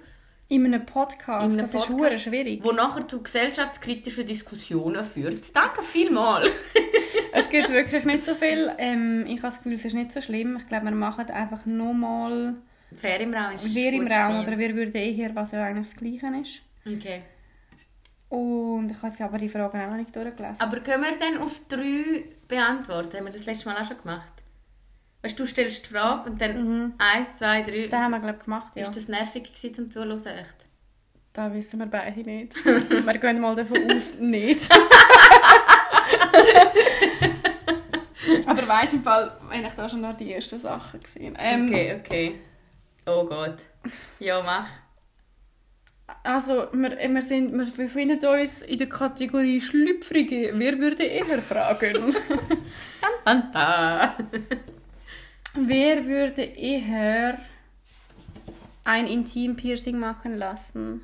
In einem Podcast, In einem das ist Podcast? hure schwierig. wo nachher zu gesellschaftskritischen Diskussionen führt. Danke vielmals. es gibt wirklich nicht so viel. Ähm, ich habe das Gefühl, es ist nicht so schlimm. Ich glaube, wir machen einfach nochmal Fair im Raum ist «Wer im Raum» oder «Wer würde eher», was ja eigentlich das Gleiche ist. Okay. Und ich habe jetzt aber die Fragen auch noch nicht durchgelesen. Aber können wir dann auf drei beantworten? Haben wir das letzte Mal auch schon gemacht? Weißt du, du stellst die Frage und dann eins, zwei, drei. Das haben wir, glaube ich, gemacht, ja. Ist das nervig gewesen zum Zuhören? Echt? Das wissen wir beide nicht. wir gehen mal davon aus, nicht. Aber weißt du, im Fall, wenn ich da schon noch die ersten Sachen gesehen ähm, Okay, okay. Oh Gott. Ja, mach. Also, wir, wir, sind, wir befinden uns in der Kategorie Schlüpfrige. Wer würde eher fragen? Tan, tan. Wer würde eher ein Intim-Piercing machen lassen?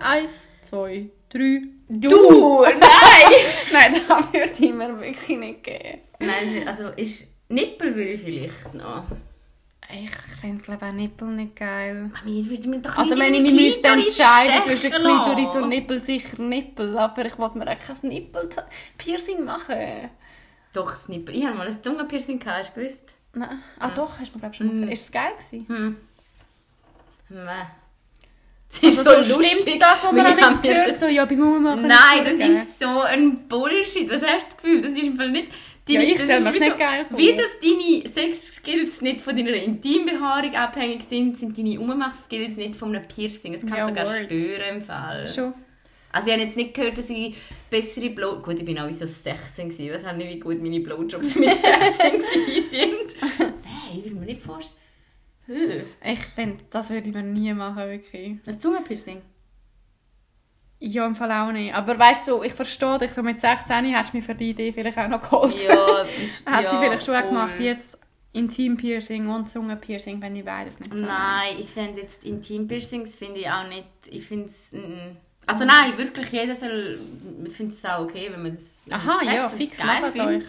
Eins, zwei, drei. Du! Nein! Nein, das würde ich mir wirklich nicht geben. Nein, also ist Nippel würde ich vielleicht noch. Ich finde, glaube auch Nippel nicht geil. Ich würde mir doch Also nicht wenn ich mich müsste entscheiden zwischen Klitoris und Nippel, sicher Nippel. Aber ich wollte mir auch kein Nippel-Piercing machen. Doch, das Nippel. Ich habe mal ein Zungenpiercing hast du gewusst? Nein. Ah doch, hast du mir glaube ich schon mal gesagt. Ist es geil gewesen? Hm. Nein. Es Also ist so so lustig. stimmt das, was man mir gehört, das- so, ja, bei Mama machen Nein, das ist so ein Bullshit. Was hast du das Gefühl? Das ist im Fall nicht... Ja, ich das stell ist mir's wie nicht so, geil vor. Wie dass deine Sex-Skills nicht von deiner Intimbehaarung abhängig sind, sind deine Ummach-Skills nicht von einem Piercing. Es kann Ja, sogar word. stören im Fall. Schon. Also ich habe jetzt nicht gehört, dass ich bessere Blow... Gut, ich bin auch so 16 gewesen. Weiß auch nicht, wie gut meine Blowjobs mit 16 gewesen sind. Nein, ich will mir nicht vorstellen. Ich finde, das würde ich mir nie machen, wirklich. Ein Zungenpiercing? Ja, im Fall auch nicht. Aber weißt du, ich verstehe dich, so mit 16 hast du mich für die Idee vielleicht auch noch geholt. Ja, ist- Hätte ja, ich vielleicht schon voll. gemacht. Jetzt Intim-Piercing und Zungenpiercing, wenn ich beides nicht so. Nein, ich finde jetzt Intim-Piercings finde ich auch nicht... Ich finde es... Also nein, wirklich, jeder soll... Ich finde es auch okay, wenn man das... Aha, ja, fix, macht euch.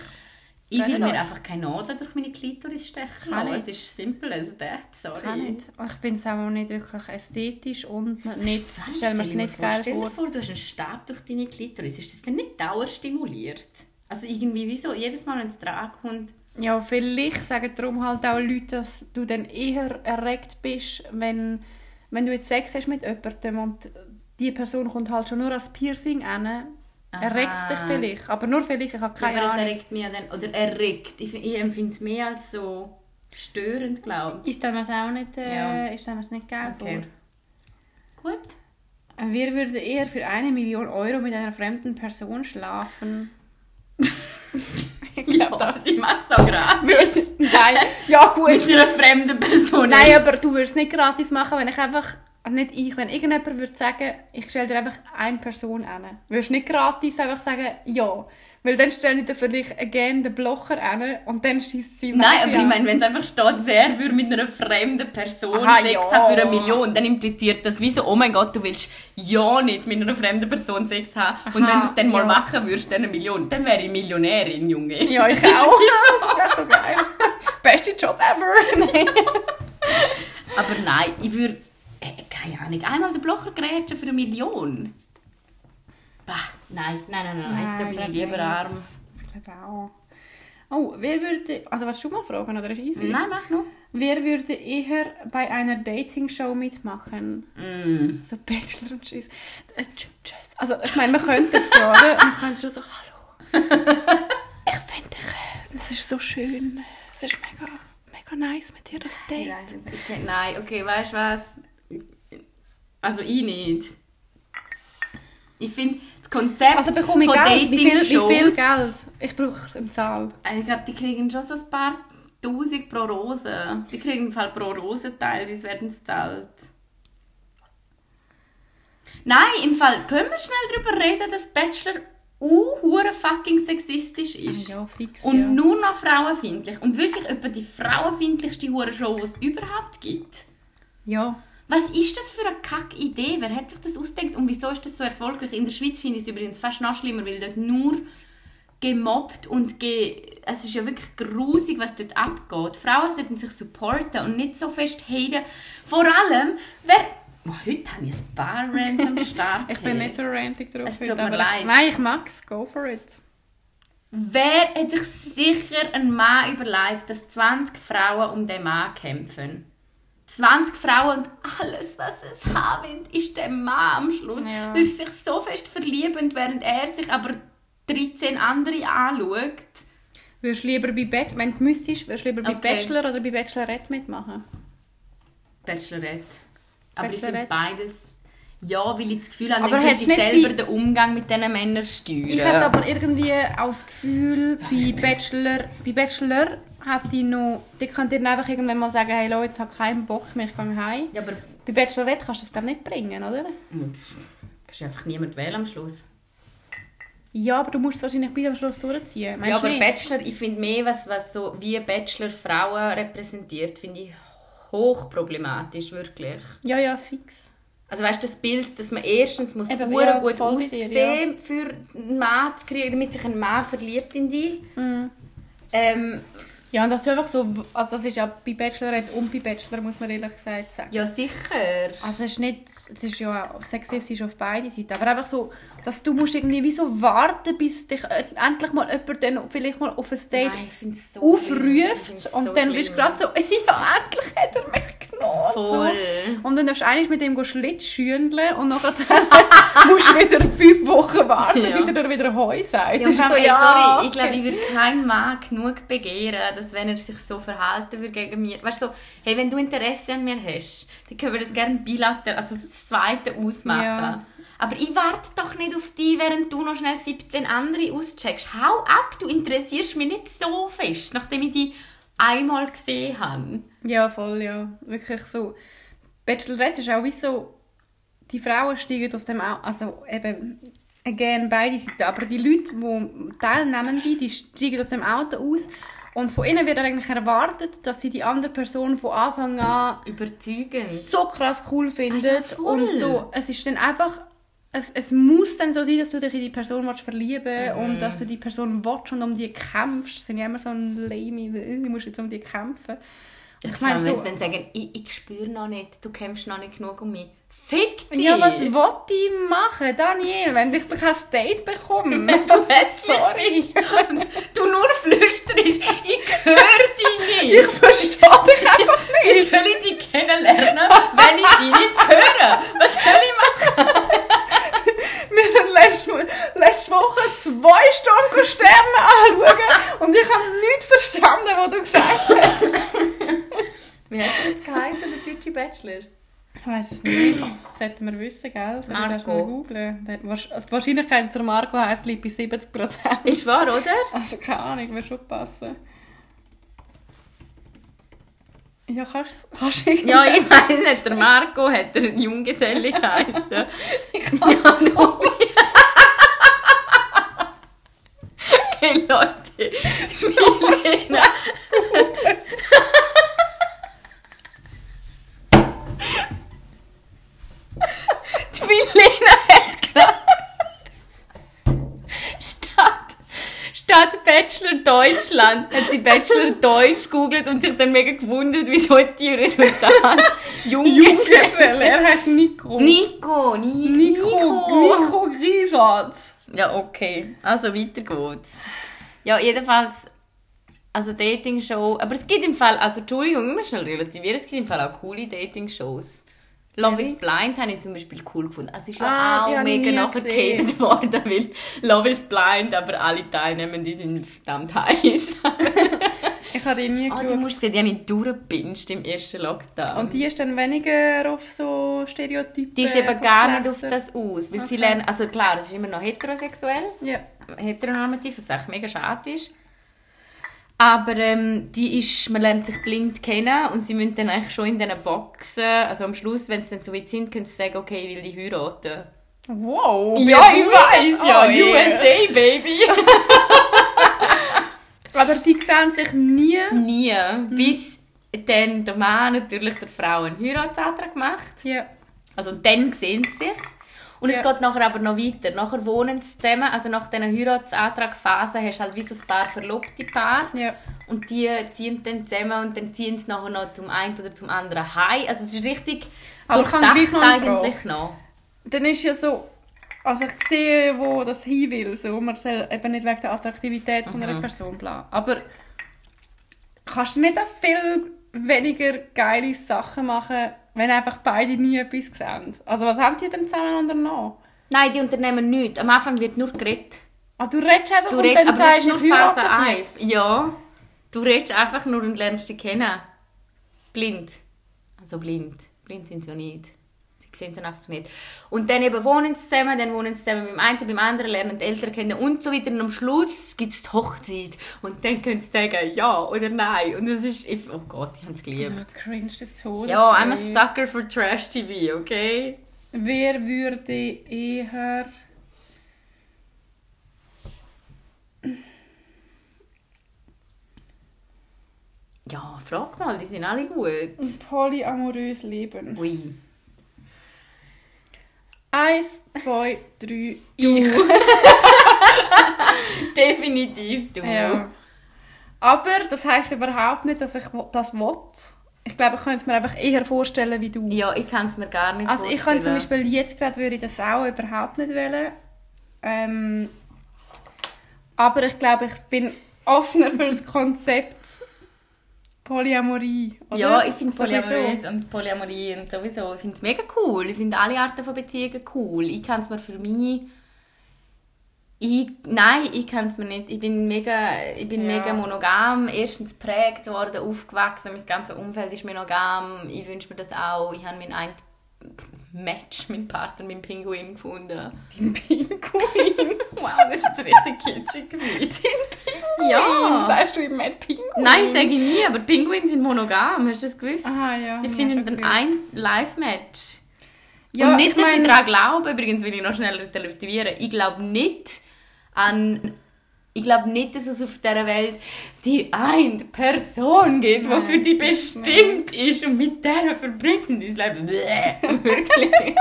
Ich will mir euch. einfach keine Nadeln durch meine Klitoris stechen Kann. Es nicht. ist simple as that, sorry. Kann nicht. Ich finde es auch nicht wirklich ästhetisch und nicht, Was? stell mir nicht vor, geil Stell dir vor. vor, du hast einen Stab durch deine Klitoris. Ist das denn nicht dauerstimuliert? Also irgendwie, wieso? Jedes Mal, wenn es dran kommt... Ja, vielleicht sagen darum halt auch Leute, dass du dann eher erregt bist, wenn, wenn du jetzt Sex hast mit jemandem und die Person kommt halt schon nur als Piercing an, erregt dich vielleicht. Aber nur vielleicht, ich habe Ja, keine aber es Ahnung. erregt mich dann... Oder erregt. Ich, ich empfinde es mehr als so störend, glaube Ich stelle mir es auch nicht, äh, Ja. ich stelle mir es nicht geil Okay. vor. Gut. Wir würden eher für eine Million Euro mit einer fremden Person schlafen. Ja, das, ich mache es auch gratis. Nein, ja gut. Mit einer fremden Person. Nein, aber du würdest es nicht gratis machen, wenn ich einfach, also nicht ich, wenn irgendjemand würde sagen, ich stelle dir einfach eine Person an. Würdest du nicht gratis einfach sagen, ja. Weil dann stelle ich dir für dich again den Blocher an und dann schießt sie Nein, aber ich meine, wenn es einfach steht, wer würde mit einer fremden Person Aha, Sex ja. haben für eine Million, dann impliziert das wie so, oh mein Gott, du willst ja nicht mit einer fremden Person Sex haben. Und Aha, wenn du es dann mal ja. machen würdest, dann eine Million, dann wäre ich Millionärin, Junge. Ja, ich auch. ja, so geil. Beste Job ever. Aber nein, ich würde, äh, keine Ahnung, einmal den Blocher grätschen für eine Million. Bah, nein, nein, nein, nein, Nein, da bin ich lieber nicht. arm. Ich glaube auch. Oh, wer würde... Also, willst du mal fragen, oder ist easy? Nein, mach noch. Wer würde eher bei einer Dating-Show mitmachen? Mm. So Bachelor und Schiss. Äh, tsch- tschüss. Also, ich meine, wir könnten es ja, oder? Und wir könnten schon so, hallo. Ich finde dich, äh, es ist so schön. Es ist mega, mega nice mit dir, das Date. Nein, okay, nein, okay, weißt du was? Also ich nicht. Ich finde, das Konzept Also bekomme ich von Geld? Wie viel, wie viel Geld? Ich brauche im Saal. Ich glaube, die kriegen schon so ein paar Tausend pro Rose. Die kriegen im Fall pro Rose teilweise werden sie gezahlt. Nein, im Fall können wir schnell darüber reden, dass Bachelor uh, fucking sexistisch ist. Ja, fix, Und ja. nur noch frauenfeindlich. Und wirklich etwa die frauenfeindlichste hure Show, die es überhaupt gibt. Ja. Was ist das für eine Kack-Idee? Wer hat sich das ausgedacht und wieso ist das so erfolgreich? In der Schweiz finde ich es übrigens fast noch schlimmer, weil dort nur gemobbt und ge es ist ja wirklich grusig, was dort abgeht. Frauen sollten sich supporten und nicht so fest haten. Vor allem, wer... Oh, heute habe ich ein paar Rants am Start. Ich bin nicht so rantig drauf. Es tut heute, mir aber leid. Nein, ich mag's. Go for it. Wer hat sich sicher ein Mann überlegt, dass 20 Frauen um den Mann kämpfen? 20 Frauen und alles, was es haben ist der Mann am Schluss. Ja. Weil sie sich so fest verlieben, während er sich aber 13 andere anschaut. Würdest du lieber bei Bet wenn du müsstest, würdest du lieber bei Okay. Bachelor oder bei Bachelorette mitmachen? Bachelorette. Aber ich finde Bachelorette. beides... Ja, weil ich das Gefühl habe, Aber ich selber bei- den Umgang mit diesen Männern steuern. Ich hätte aber irgendwie auch das Gefühl, bei Bachelor, bei Bachelor hätte ich noch, die könnt ihr einfach irgendwann mal sagen, hey Leute, ich habe keinen Bock mehr, ich gehe heim. Ja, aber Bei Bachelorette kannst du das glaube ich nicht bringen, oder? du kannst einfach niemand wählen am Schluss. Ja, aber du musst es wahrscheinlich bis am Schluss durchziehen. Meinst Ja, aber nicht? Bachelor, ich finde mehr, was, was so wie Bachelor Frauen repräsentiert, finde ich hochproblematisch, wirklich. Ja, ja, fix. Also weißt du, das Bild, dass man erstens muss Eben, ja, gut bei dir, aussehen für einen Mann zu kriegen, damit sich ein Mann verliebt in dich. Mhm. Ähm, Ja, und das ist einfach so, also das ist ja bei Bachelorette und bei Bachelor, muss man ehrlich gesagt sagen. ja, sicher. Also es ist nicht, es ist ja sexistisch auf beide Seiten, aber einfach so, dass du musst irgendwie wie so warten, bis dich äh, endlich mal jemand dann vielleicht mal auf ein Date Nein, so schlimm. Aufruft und so dann bist du schlimm. gerade so, ja, endlich hat er mich genommen. Voll. So. Und dann darfst du eigentlich mit ihm Schlittschündeln und nachher musst du wieder fünf Wochen warten, Ja. bis er dir wieder Heu sagt. Ja, so, hey, sorry, ich glaube, ich würde keinen Mann genug begehren, dass wenn er sich so verhalten würde gegen mich. Weißt du, so, hey, wenn du Interesse an mir hast, dann können wir das gerne bilateral, also das zweite ausmachen. Ja. Aber ich warte doch nicht auf dich, während du noch schnell 17 andere auscheckst. Hau ab, du interessierst mich nicht so fest, nachdem ich dich einmal gesehen habe. Ja, voll, ja. Wirklich so. Bachelorette ist auch wie so, die Frauen steigen aus dem Auto, also eben, again, beide Seiten, aber die Leute, die teilnehmen, die, die steigen aus dem Auto aus und von ihnen wird eigentlich erwartet, dass sie die andere Person von Anfang an Überzeugend. so krass cool findet Ah ja, und so, es ist dann einfach, es, es muss dann so sein, dass du dich in die Person willst verlieben Mhm. und dass du die Person willst und um die kämpfst. Das sind ja immer so ein lame, du musst jetzt um die kämpfen. Und Ich meine, so- wenn sie dann sagen, ich, ich spüre noch nicht, du kämpfst noch nicht genug um mich. Fick dich! Ja, was will ich machen, Daniel, wenn ich kein Date bekomme? Wenn du hässlich bist und du nur flüsterst, ich höre dich nicht. Ich verstehe dich einfach Wie nicht. soll ich dich kennenlernen, wenn ich dich nicht höre? Was soll ich machen? Wir haben letzte, letzte Woche zwei Stunden Sterne anschauen und ich habe nichts verstanden, was du gesagt hast. Wie hat jetzt geheißen, der deutsche Bachelor? Ich weiß es nicht. Das sollten wir wissen, gell? Soll ich Marco. das mal googlen? Die Wahrscheinlichkeit, er Marco heisst, liegt bei 70%. Ist wahr, oder? Also keine Ahnung, würde schon passen. Ja, kannst du Ja, ich weiß nicht, der Marco hat der Junggeselle geheißen. Ich kann ja, so Hey Leute, die Milena. Die Milena hat gerade statt, statt Bachelor Deutschland hat sie Bachelor Deutsch gegoogelt und sich dann mega gewundert, wieso jetzt die Resultate Junggeselle. Er heißt Nico. Nico, Ni Nico, Nico Griesart. Ja, okay. Also weiter geht's. Ja, jedenfalls, also Dating-Show. Aber es gibt im Fall, also Entschuldigung, ich muss schnell relativieren, es gibt im Fall auch coole Dating-Shows. Love is Blind habe ich zum Beispiel cool gefunden. Es ist Ah, auch mega nachher gehatet worden, weil Love is Blind, aber alle Teilnehmer, die sind verdammt heiß. Ich habe die nie Ah, du musst die ja nicht durchbinged im ersten Lockdown. Und die ist dann weniger auf so Stereotypen. die ist eben gar nicht auf das aus. Weil sie Okay. lernen, also klar, es ist immer noch heterosexuell. Ja. heteronormativ, was echt mega schade ist. Aber ähm, die ist, man lernt sich blind kennen und sie müssen dann eigentlich schon in diesen Boxen, also am Schluss, wenn sie dann so weit sind, können sie sagen, okay, ich will die heiraten. Wow. Ja, ich weiß ja, Oh, yeah. USA, Baby. Aber die sehen sich nie. Nie. Bis dann der Mann natürlich der Frau einen Heiratsantrag macht. Ja. Also dann sehen sie sich. Und es Ja. geht nachher aber noch weiter. Nachher wohnen sie zusammen. Also nach dieser Heiratsantragphase hast du halt wie so ein paar verlobte Paar. Ja. Und die ziehen dann zusammen und dann ziehen sie nachher noch zum einen oder zum anderen heim. Also es ist richtig Aber durchdacht noch eigentlich noch. Dann ist ja so, also ich sehe, wo das hin will. So, man soll eben nicht wegen der Attraktivität von einer Mhm. Person bla. Aber kannst du nicht auch viel weniger geile Sachen machen, wenn einfach beide nie etwas sehen? Also was haben die denn zusammen unternommen? Nein, die unternehmen nichts. Am Anfang wird nur geredet. Ah, du redest einfach Du und redest, dann aber das sagst ist nur Phase dich 1. Ja. Du redest einfach nur und lernst dich kennen. Blind. Also blind. Blind sind sie ja nicht. Sie sehen es einfach nicht. Und dann eben wohnen sie zusammen, dann wohnen sie zusammen beim einen, beim anderen, lernen die Eltern kennen und so weiter. Und am Schluss gibt es die Hochzeit. Und dann können sie sagen, ja oder nein. Und das ist, ich- oh Gott, ich habe es geliebt. Ja, cringe des Todes. Ja, I'm a sucker for Trash TV, okay? Wer würde eher... Ja, frag mal, die sind alle gut. polyamorös leben? Ui. Eins, zwei, drei, Du. ich. Definitiv du. Ja. Aber das heisst überhaupt nicht, dass ich das will. Ich glaube, ich könnte es mir einfach eher vorstellen wie du. Ja, ich kann es mir gar nicht also ich vorstellen. könnte zum Beispiel jetzt gerade würde ich das auch überhaupt nicht wollen. Ähm, aber ich glaube, ich bin offener für das Konzept Polyamorie. Oder? Ja, ich finde. Polyamorie und Polyamorie und sowieso, ich finde es mega cool. Ich finde alle Arten von Beziehungen cool. Ich kann es mir für mich... Ich, nein, ich kann es mir nicht. Ich bin mega, ich bin Ja. mega monogam. Erstens geprägt worden, aufgewachsen. Mein ganzes Umfeld ist monogam. Ich wünsche mir das auch. Ich habe mein ein Match, meinen Partner, meinen Pinguin gefunden. Dein Pinguin. Wow, das war riesig kitschig. gewesen. Ja. Sagst du ihm mit Pinguin? Nein, sage ich nie, aber Pinguine sind monogam, hast du das gewusst? Aha, ja, Die ich finden dann ein Live-Match. Ja, Und nicht, ich dass meine- ich daran glaube, übrigens will ich noch schnell relativieren, ich glaube nicht an... Ich glaube nicht, dass es auf dieser Welt die eine Person gibt, die Nein, für die das bestimmt ist und mit der verbringt dein Leben. Wirklich.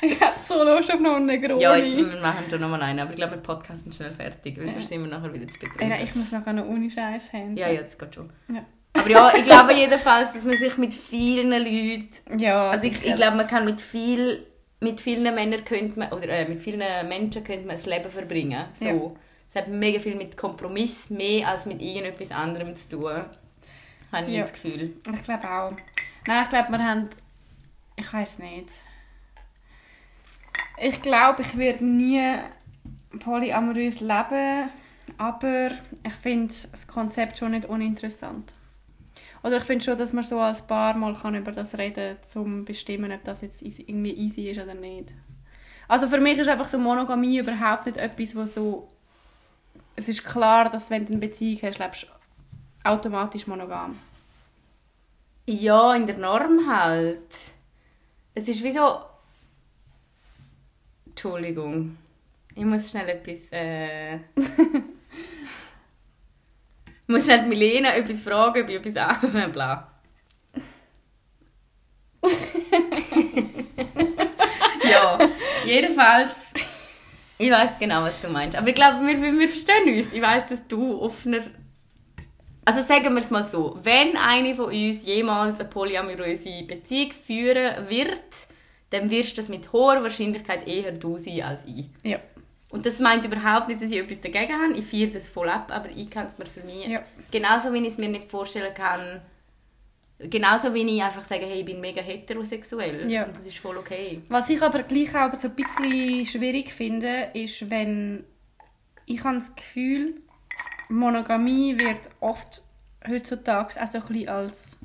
Ich hätte so Lust auf noch einen Negroni. ja, jetzt, wir machen schon nochmal einen, aber ich glaube, wir podcasten schnell fertig, weil sonst sind wir nachher wieder zu betrunken. ich muss noch eine Uni-Scheiß haben. Ja, ja, das geht schon. Ja. Aber ja, ich glaube jedenfalls, dass man sich mit vielen Leuten Ja, Also ich, ich glaube, man kann mit viel mit vielen Männern könnte man, oder äh, mit vielen Menschen könnte man das Leben verbringen. So. Ja. Es hat mega viel mit Kompromiss mehr als mit irgendetwas anderem zu tun. Habe ich Ja. das Gefühl. Ich glaube auch. Nein, ich glaube, wir haben... Ich weiß nicht. Ich glaube, ich werde nie polyamorös leben, aber ich finde das Konzept schon nicht uninteressant. Oder ich finde schon, dass man so als Paar mal kann über das reden kann, um bestimmen, ob das jetzt irgendwie easy ist oder nicht. Also für mich ist einfach so Monogamie überhaupt nicht etwas, wo so... Es ist klar, dass wenn du eine Beziehung hast, lebst du automatisch monogam. Ja, in der Norm halt. Es ist wie so... Entschuldigung. Ich muss schnell etwas... Äh... ich muss schnell Milena etwas fragen, ich etwas an... Bla. ja, jedenfalls... Ich weiß genau, was du meinst. Aber ich glaube, wir, wir, wir verstehen uns. Ich weiß, dass du offener also sagen wir es mal so, wenn eine von uns jemals eine polyamoröse Beziehung führen wird, dann wirst das mit hoher Wahrscheinlichkeit eher du sein als ich. Ja. Und das meint überhaupt nicht, dass ich etwas dagegen habe. Ich feiere das voll ab, aber ich kann es mir für mich... Ja. Genauso wie ich es mir nicht vorstellen kann, genauso wie ich einfach sage, hey, ich bin mega heterosexuell. Ja. Und das ist voll okay. Was ich aber gleich auch so ein bisschen schwierig finde, ist, wenn ich habe das Gefühl, Monogamie wird oft heutzutage auch so ein bisschen als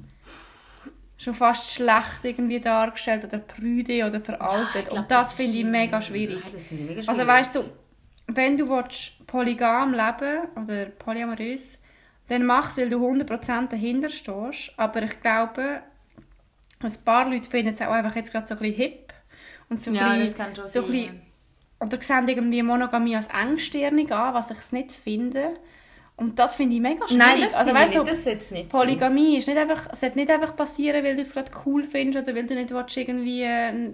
schon fast schlecht irgendwie dargestellt oder prüde oder veraltet. Ja, ich glaub, Und das, ist- finde ich mega schwierig. Nein, das finde ich mega schwierig. Also weißt du, wenn du willst, polygam leben oder polyamorös, dann mach es, weil du 100% dahinter stehst. Aber ich glaube, ein paar Leute finden es auch einfach jetzt gerade so ein bisschen hip. Und so ein ja, bisschen, das kann schon so ein sein. bisschen, oder sehen irgendwie Monogamie als engstirnig an, was ich es nicht finde. Und das finde ich mega schwierig. Nein, das also, weißt ich nicht. Das sollte es nicht sein. Polygamie ist nicht einfach, sollte nicht einfach passieren, weil du es gerade cool findest oder weil du nicht willst, irgendwie äh,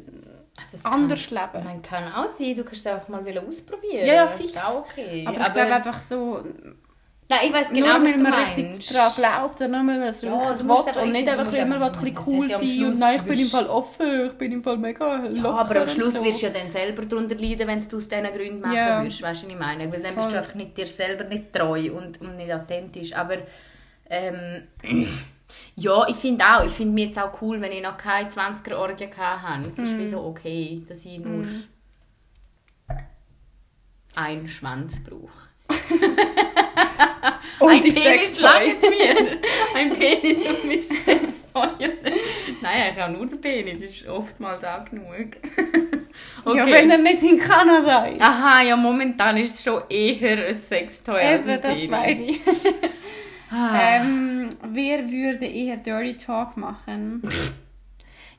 Also anders kann, leben Man kann auch sein, du kannst es einfach mal ausprobieren. Ja, ja, Das fix. Auch okay. Aber, ich glaube einfach so, Nein, ich weiß genau, nur was du man meinst. richtig daran glaubt, nur weil man es Ja, wirklich will und ich nicht einfach, du musst weil man einfach- will ein bisschen cool sein und nein, ich bin im Fall offen, ich bin im Fall mega Ja, locker aber am Schluss so. wirst du ja dann selber darunter leiden, wenn du es aus diesen Gründen machen Ja. würdest. Weißt du, was ich meine? Weil dann bist du einfach nicht dir selber nicht treu und, und nicht authentisch. Aber ähm, ja, ich finde auch, ich finde mir jetzt auch cool, wenn ich noch keine 20er-Orgie hatte. Es Mhm. ist wie so okay, dass ich nur einen Schwanz brauche. Und ein die Penis langt mir. Ein Penis und mein Sextoy. Nein, ich habe nur den Penis. Ist oftmals auch genug. Ja, wenn er nicht in Kanada ist. Aha, ja, momentan ist es schon eher ein als Eben, das meine ich. Ah. Ähm, wer würde eher Dirty Talk machen?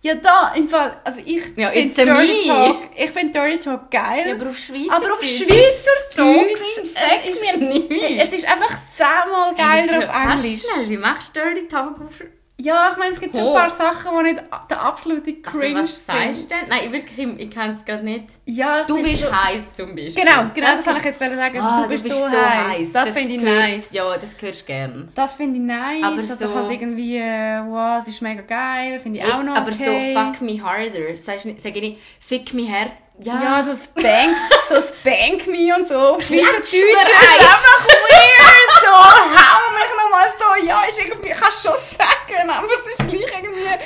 Ja, da, im Fall, also ich Ja, finde Dirty me. Talk, ich finde Dirty Talk geil. Ja, aber auf Schweizerdeutsch. Aber auf Schweizerdeutsch, sag mir nicht. es ist einfach zehnmal geiler auf Englisch. Schnell, wie machst du Dirty Talk auf Schweizerdeutsch? Ja, ich meine, es gibt schon ein Oh. paar Sachen, die nicht der absolute Also, Cringe was sagst sind. du denn? Nein, wirklich, ich kann es gerade nicht. Ja, Du bist so, heiß zum Beispiel. Genau, genau, das, das kann ich jetzt sagen. Ah, du, bist so, heiß. Das, finde ich gehört- nice. Ja, das hörst du gern. Das finde ich nice. Aber Oder so- halt irgendwie, äh, wow, es ist mega geil, finde ich auch noch Aber okay. so fuck me harder. Sagst nicht, sag ich nicht, fick me hard. Ja, Ja, so Spank, so Spank me und so. Schweizerdeutsch ist einfach weird. So, hau mich nochmal so. Ja, ist irgendwie, kannst du schon sagen, aber es ist gleich irgendwie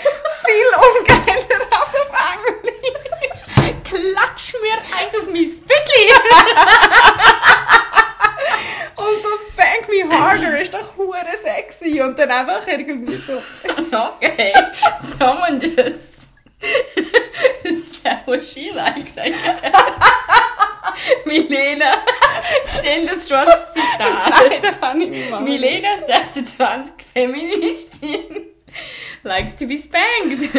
viel ungeiler als auf Englisch. klatsch mir eins auf mein Fickli. Und so Spank me harder ist doch hure sexy. Und dann einfach irgendwie so. okay, someone just said what she likes, I guess. Milena, sehen das schon als Zitat. das habe ich nicht mal. Milena, 26, Feministin, likes to be spanked.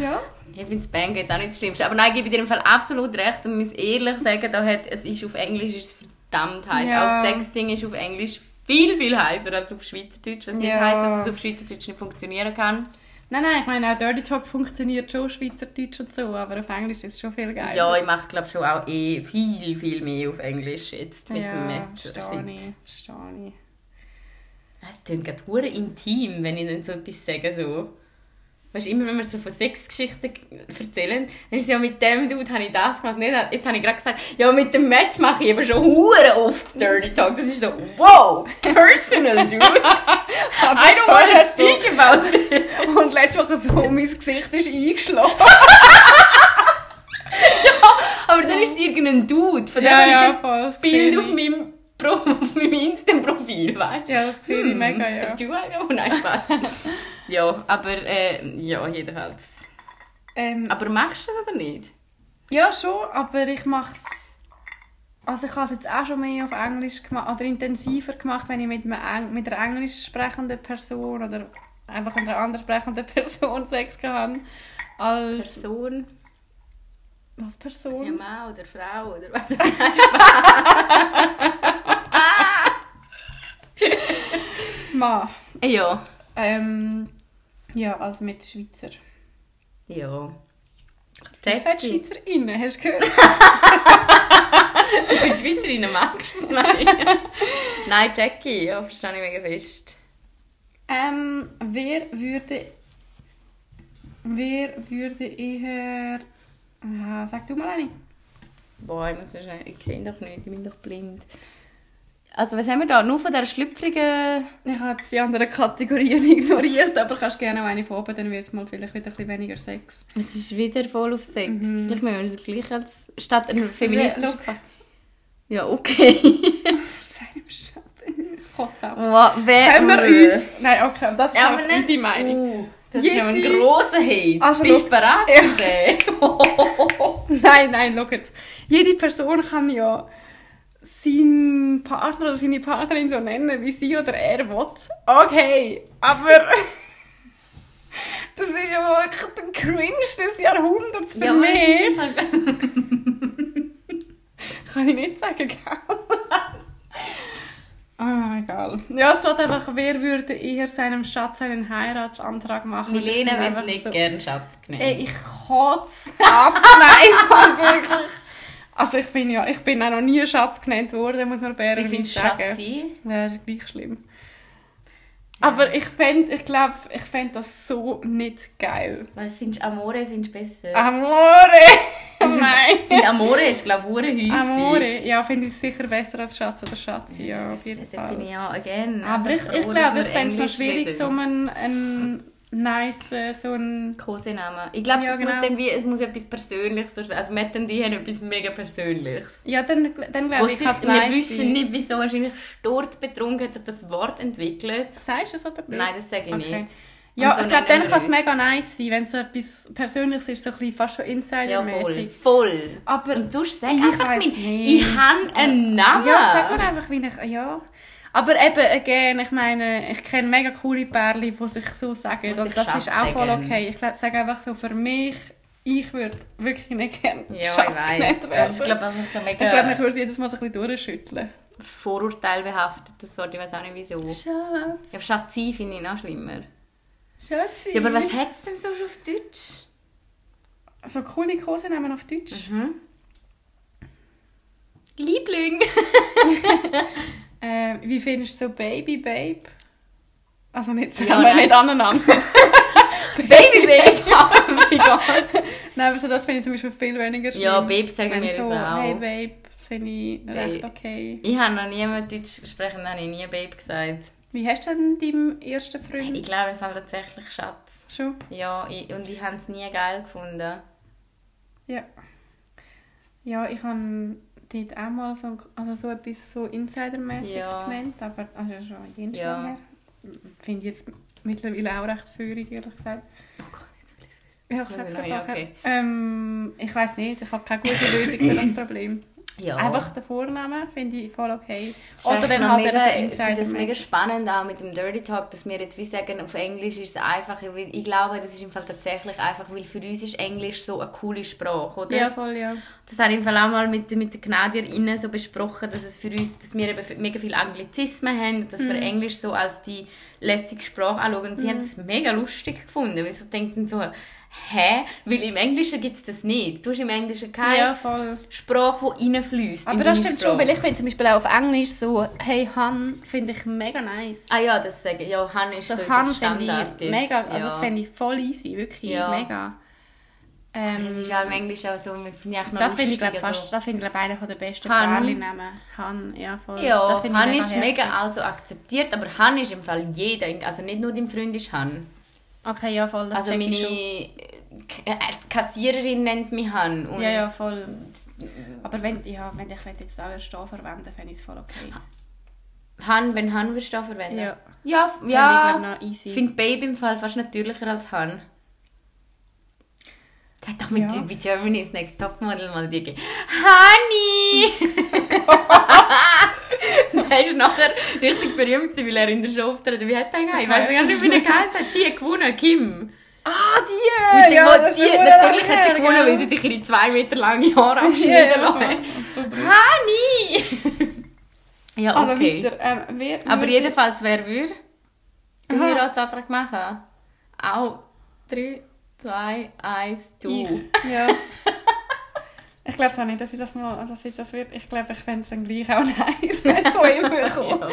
Ja. Ich finde Spank jetzt auch nicht das Schlimmste. Aber nein, ich gebe dir im Fall absolut recht und muss ehrlich sagen, da hat, es ist auf Englisch ist verdammt heiß. Ja. Auch Sexting ist auf Englisch viel, viel heißer als auf Schweizerdeutsch. Was nicht Ja. heisst, dass es auf Schweizerdeutsch nicht funktionieren kann. Nein, nein, ich meine auch Dirty Talk funktioniert schon Schweizerdeutsch und so, aber auf Englisch ist es schon viel geiler. Ja, ich mache glaube schon auch eh viel, viel mehr auf Englisch jetzt mit dem ja, Met. verstehe ich, verstehe ich. Es klingt gerade intim, wenn ich dann so etwas sage. So. Weißt immer wenn wir so von Sexgeschichten erzählen, dann ist es ja mit dem Dude habe ich das gemacht. Nicht, jetzt habe ich gerade gesagt, ja mit dem Matt mache ich aber schon hure oft Dirty Talk. Das ist so, wow, personal, dude. I don't want to speak about it. Und letzte Woche so, mein Gesicht ist eingeschlagen. Aber dann ist es irgendein Dude, von dem Ja, habe ich ja, das Bild auf meinem auf meinem Insta-Profil, weißt du? Ja, das sehe ich Hm, mega, ja. Du auch? Nein, Spaß. ja, aber äh, ja, jedenfalls. Ähm, Aber machst du das oder nicht? ja, schon, aber ich mache es... Also ich habe es jetzt auch schon mehr auf Englisch gemacht, oder intensiver gemacht, wenn ich mit, einem mit einer englisch sprechenden Person oder einfach mit einer anderen sprechenden Person Sex hatte. Als... Person, Was ja, Person? Mann oder Frau oder was auch immer. Mann. Ja. Ähm, ja, also mit Schweizer. Ja. Jackie. Schweizerinnen, hast du gehört? Die Schweizerinnen magst du? Nein. Nein, Jackie, ja, verstehe ich mega fest. ähm, wer würde... Wer würde eher... Ah, sag du mal eine. Boah, ich muss so schnell, ich sehe doch nicht, ich bin doch blind. Also, was haben wir da? Nur von dieser schlüpfrigen... Ich habe die anderen Kategorien ignoriert, aber kannst gerne auch eine von oben, dann wird es mal vielleicht wieder ein bisschen weniger Sex. Es ist wieder voll auf Sex. Mhm. Vielleicht müssen wir das gleich als... Statt einer feministischen... Ja, Ja, okay. Seinem Schatten. Ich kotze auch. wow, wer... Können wir uns... Nein, okay, das ist Ja, unsere Meinung. Uh, das ist ja ein grosser Hate. Also, Bist du bereit Ja. Nein, nein, schau jetzt. Jede Person kann ja seinen Partner oder seine Partnerin so nennen, wie sie oder er will. Okay, aber... das ist ja wirklich der Cringe des Jahrhunderts für Ja, mich. Kann ich nicht sagen, gell? Ah, egal. Ja, es steht einfach, wer würde eher seinem Schatz einen Heiratsantrag machen? Milena wird nicht so- gern Schatz genannt. Ey, ich kotze ab. Nein, wirklich. Also ich bin ja, ich bin auch noch nie Schatz genannt worden, muss man Wie fairerweise findest du sagen. Schatzi? Wäre gleich schlimm. Aber ich fände, ich glaube, ich fände das so nicht geil. Was findest du? Amore findest du besser? Amore! Nein! Ich finde Amore ist, glaube ich, häufig. Amore, ja, finde ich sicher besser als Schatz oder Schatzi, ja, auf jeden Da bin ich ja again. Aber ich, ich froh, glaube, wir ich fände es noch schwierig, so einen, einen nice, äh, so einen... Kosenamen. Ich glaube, Ja, das genau. muss dann wie, es muss etwas Persönliches sein. Also Matt und ich haben etwas mega Persönliches. Ja, dann, dann glaube ich, kann wir wissen sein. nicht, wieso wahrscheinlich sturzbetrunken hat sich das Wort entwickelt. Sagst du es oder nicht? Nein, das sage ich Okay. nicht. Ja, so ich glaube, dann kann es mega nice sein, wenn es so etwas Persönliches ist, so ein bisschen fast schon Ja, voll. Insidermäßig. Voll. Aber Und sonst sag ich einfach nicht. Ich habe einen Namen. Ja, sag mir einfach, wie ich... Ja. Aber eben, again, ich meine, ich kenne mega coole Pärchen, die sich so sagen. Und das ist auch voll okay. Ich glaub, sage einfach so, für mich, ich würde wirklich nicht gerne Ja, Schatz ich genannt weiß. werden. Ich glaube, das ist so ich glaube, mega ich würde es jedes Mal so ein bisschen durchschütteln. Vorurteil behaftet, das Wort. Ich weiß auch nicht wieso. Schatz, Ja, Schatzi finde ich noch schlimmer. Schatzi. Ja, aber was hat es denn sonst auf Deutsch? So coole Kosenamen auf Deutsch. Mhm. Liebling. Äh, wie findest du so Baby Babe? Also nicht Ja, nein. nicht aneinander. Baby Babe. Nein, aber so das finde ich zum Beispiel viel weniger schlimm. Ja, Babe sagen wir so, das auch. Hey Babe, finde ich recht Babe. okay. Ich habe noch nie mit Deutsch gesprochen, habe ich nie Babe gesagt. Wie hast du denn deinem ersten Freund Ich glaube, ich fand tatsächlich Schatz. schon? Ja, ich, und ich habe es nie geil gefunden. Ja. Ja, ich habe dort auch mal so, also so etwas so Insidermäßiges Ja. genannt, aber also schon jenst Ja. her. Finde ich jetzt mittlerweile auch recht führig, ehrlich gesagt. Oh Gott, jetzt will ich es wissen. Ja, ich sag's Ja, okay. Ähm, ich weiß nicht, ich habe keine gute Lösung für das Problem. Ja. Einfach der Vorname finde ich voll okay. Das Oder dann halt mega, ich finde das mega spannend auch mit dem Dirty Talk, dass wir jetzt wie sagen, auf Englisch ist es einfacher. weil Ich glaube, das ist im Fall tatsächlich einfach, weil für uns ist Englisch so eine coole Sprache, oder? Ja, voll, ja. Das habe ich im Fall auch mal mit, mit den Kanadierinnen so besprochen, dass es für uns, dass wir eben mega viele Anglizismen haben und dass wir Englisch so als die lässige Sprache anschauen. Und sie haben es mega lustig gefunden, weil sie denken so, hä? Weil im Englischen gibt es das nicht. Du hast im Englischen keine Ja, voll. Sprache, die reinfließt. Aber das stimmt schon, weil ich finde zum Beispiel auch auf Englisch so, hey Han, finde ich mega nice. Ah ja, das sage ich. Ja, Han ist so, So Han Standard ich mega, also ja. das finde ich voll easy, wirklich Ja. mega. Ähm, Es ist auch im Englischen auch so, finde ich auch noch das finde ich lustig, glaub, also- fast, das finde ich glaub, einer der besten Han. Pärchennamen. Han, ja voll. Ja, das Han ist herzig. mega auch so akzeptiert, aber Han ist im Fall jeder, also nicht nur dein Freund ist Han. Okay, ja voll, das Also meine ich äh, Kassiererin nennt mich Han. Ja, ja, voll. Aber wenn, ja, wenn ich jetzt auch da verwenden, fände ich es voll okay. Han, wenn Han würdest du verwenden? Ja. Ja, ja. Ich finde Baby im Fall fast natürlicher als Han. Das hat doch mit, Ja. Germany's Next Topmodel mal die gegeben. Der ist nachher richtig berühmt gewesen, weil er in der Show auftreten. Wie hat geheißen? Ich weiß gar nicht, wie er geheißen hat. Sie hat gewonnen, Kim. Ah, Mit die! dem, wo das die, ist natürlich hat sie gewonnen, weil sie sich ihre zwei Meter lange Haare abschneiden ja, lassen hat. Honey! ja, Also okay. weiter. Ähm, wer Aber würde- jedenfalls, wer würde einen. Heiratsantrag machen? Auch 3, 2, 1, du. Ich. Ja. Ich glaube auch nicht, dass ich das mal, dass ich das wird. Ich glaube, ich fände es dann gleich auch nice, wenn es so immer kommt.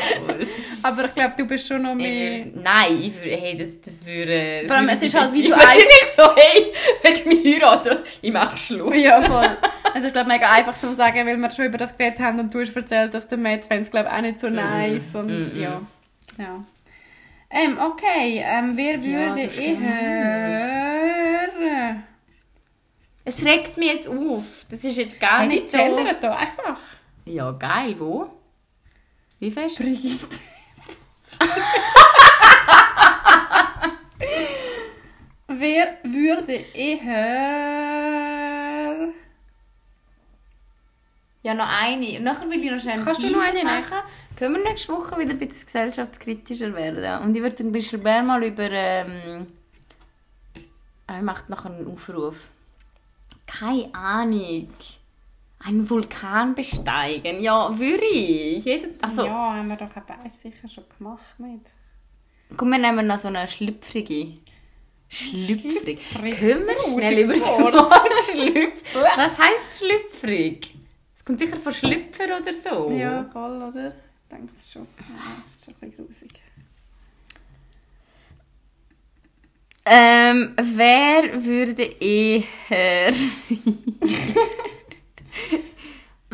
Aber ich glaube, du bist schon noch mehr... Nein, ich würde, hey, das, das würde... das Vor allem, es ist halt wie du Wahrscheinlich so, hey, willst du mich heiraten? Ich mache Schluss. Ja, voll. Also ich glaube, mega einfach zu sagen, weil wir schon über das geredet haben und du hast erzählt, dass der Matt fände es, glaube auch nicht so nice und Mhm. ja. ja. Ähm, okay, ähm, wer Ja, würde so eher... Es regt mich jetzt auf. Das ist jetzt gar Hey, nicht so... gendern da einfach. Ja, geil, wo? Wie fest? Brigitte. wer würde eher... Ja, noch eine. Und nachher will ich noch schnell Kannst du Teaser noch eine machen. Können wir nächste Woche wieder ein bisschen gesellschaftskritischer werden? Und ich würde zum Beispiel mal über... Ähm, er macht noch einen Aufruf. Keine Ahnung. Einen Vulkan besteigen? Ja, würde ich. Jeder, also, Ja, haben wir doch beide sicher schon gemacht mit. komm, wir nehmen noch so eine schlüpfrige. Schlüpfrig. Schlüpfrig. Können wir schnell über das Wort. Schlüpfen? Was heisst schlüpfrig? Es kommt sicher von Schlüpfer oder so. Ja, voll, oder? Ich denke es schon. Ja, das ist schon ein bisschen grusig. Ähm, wer würde eher.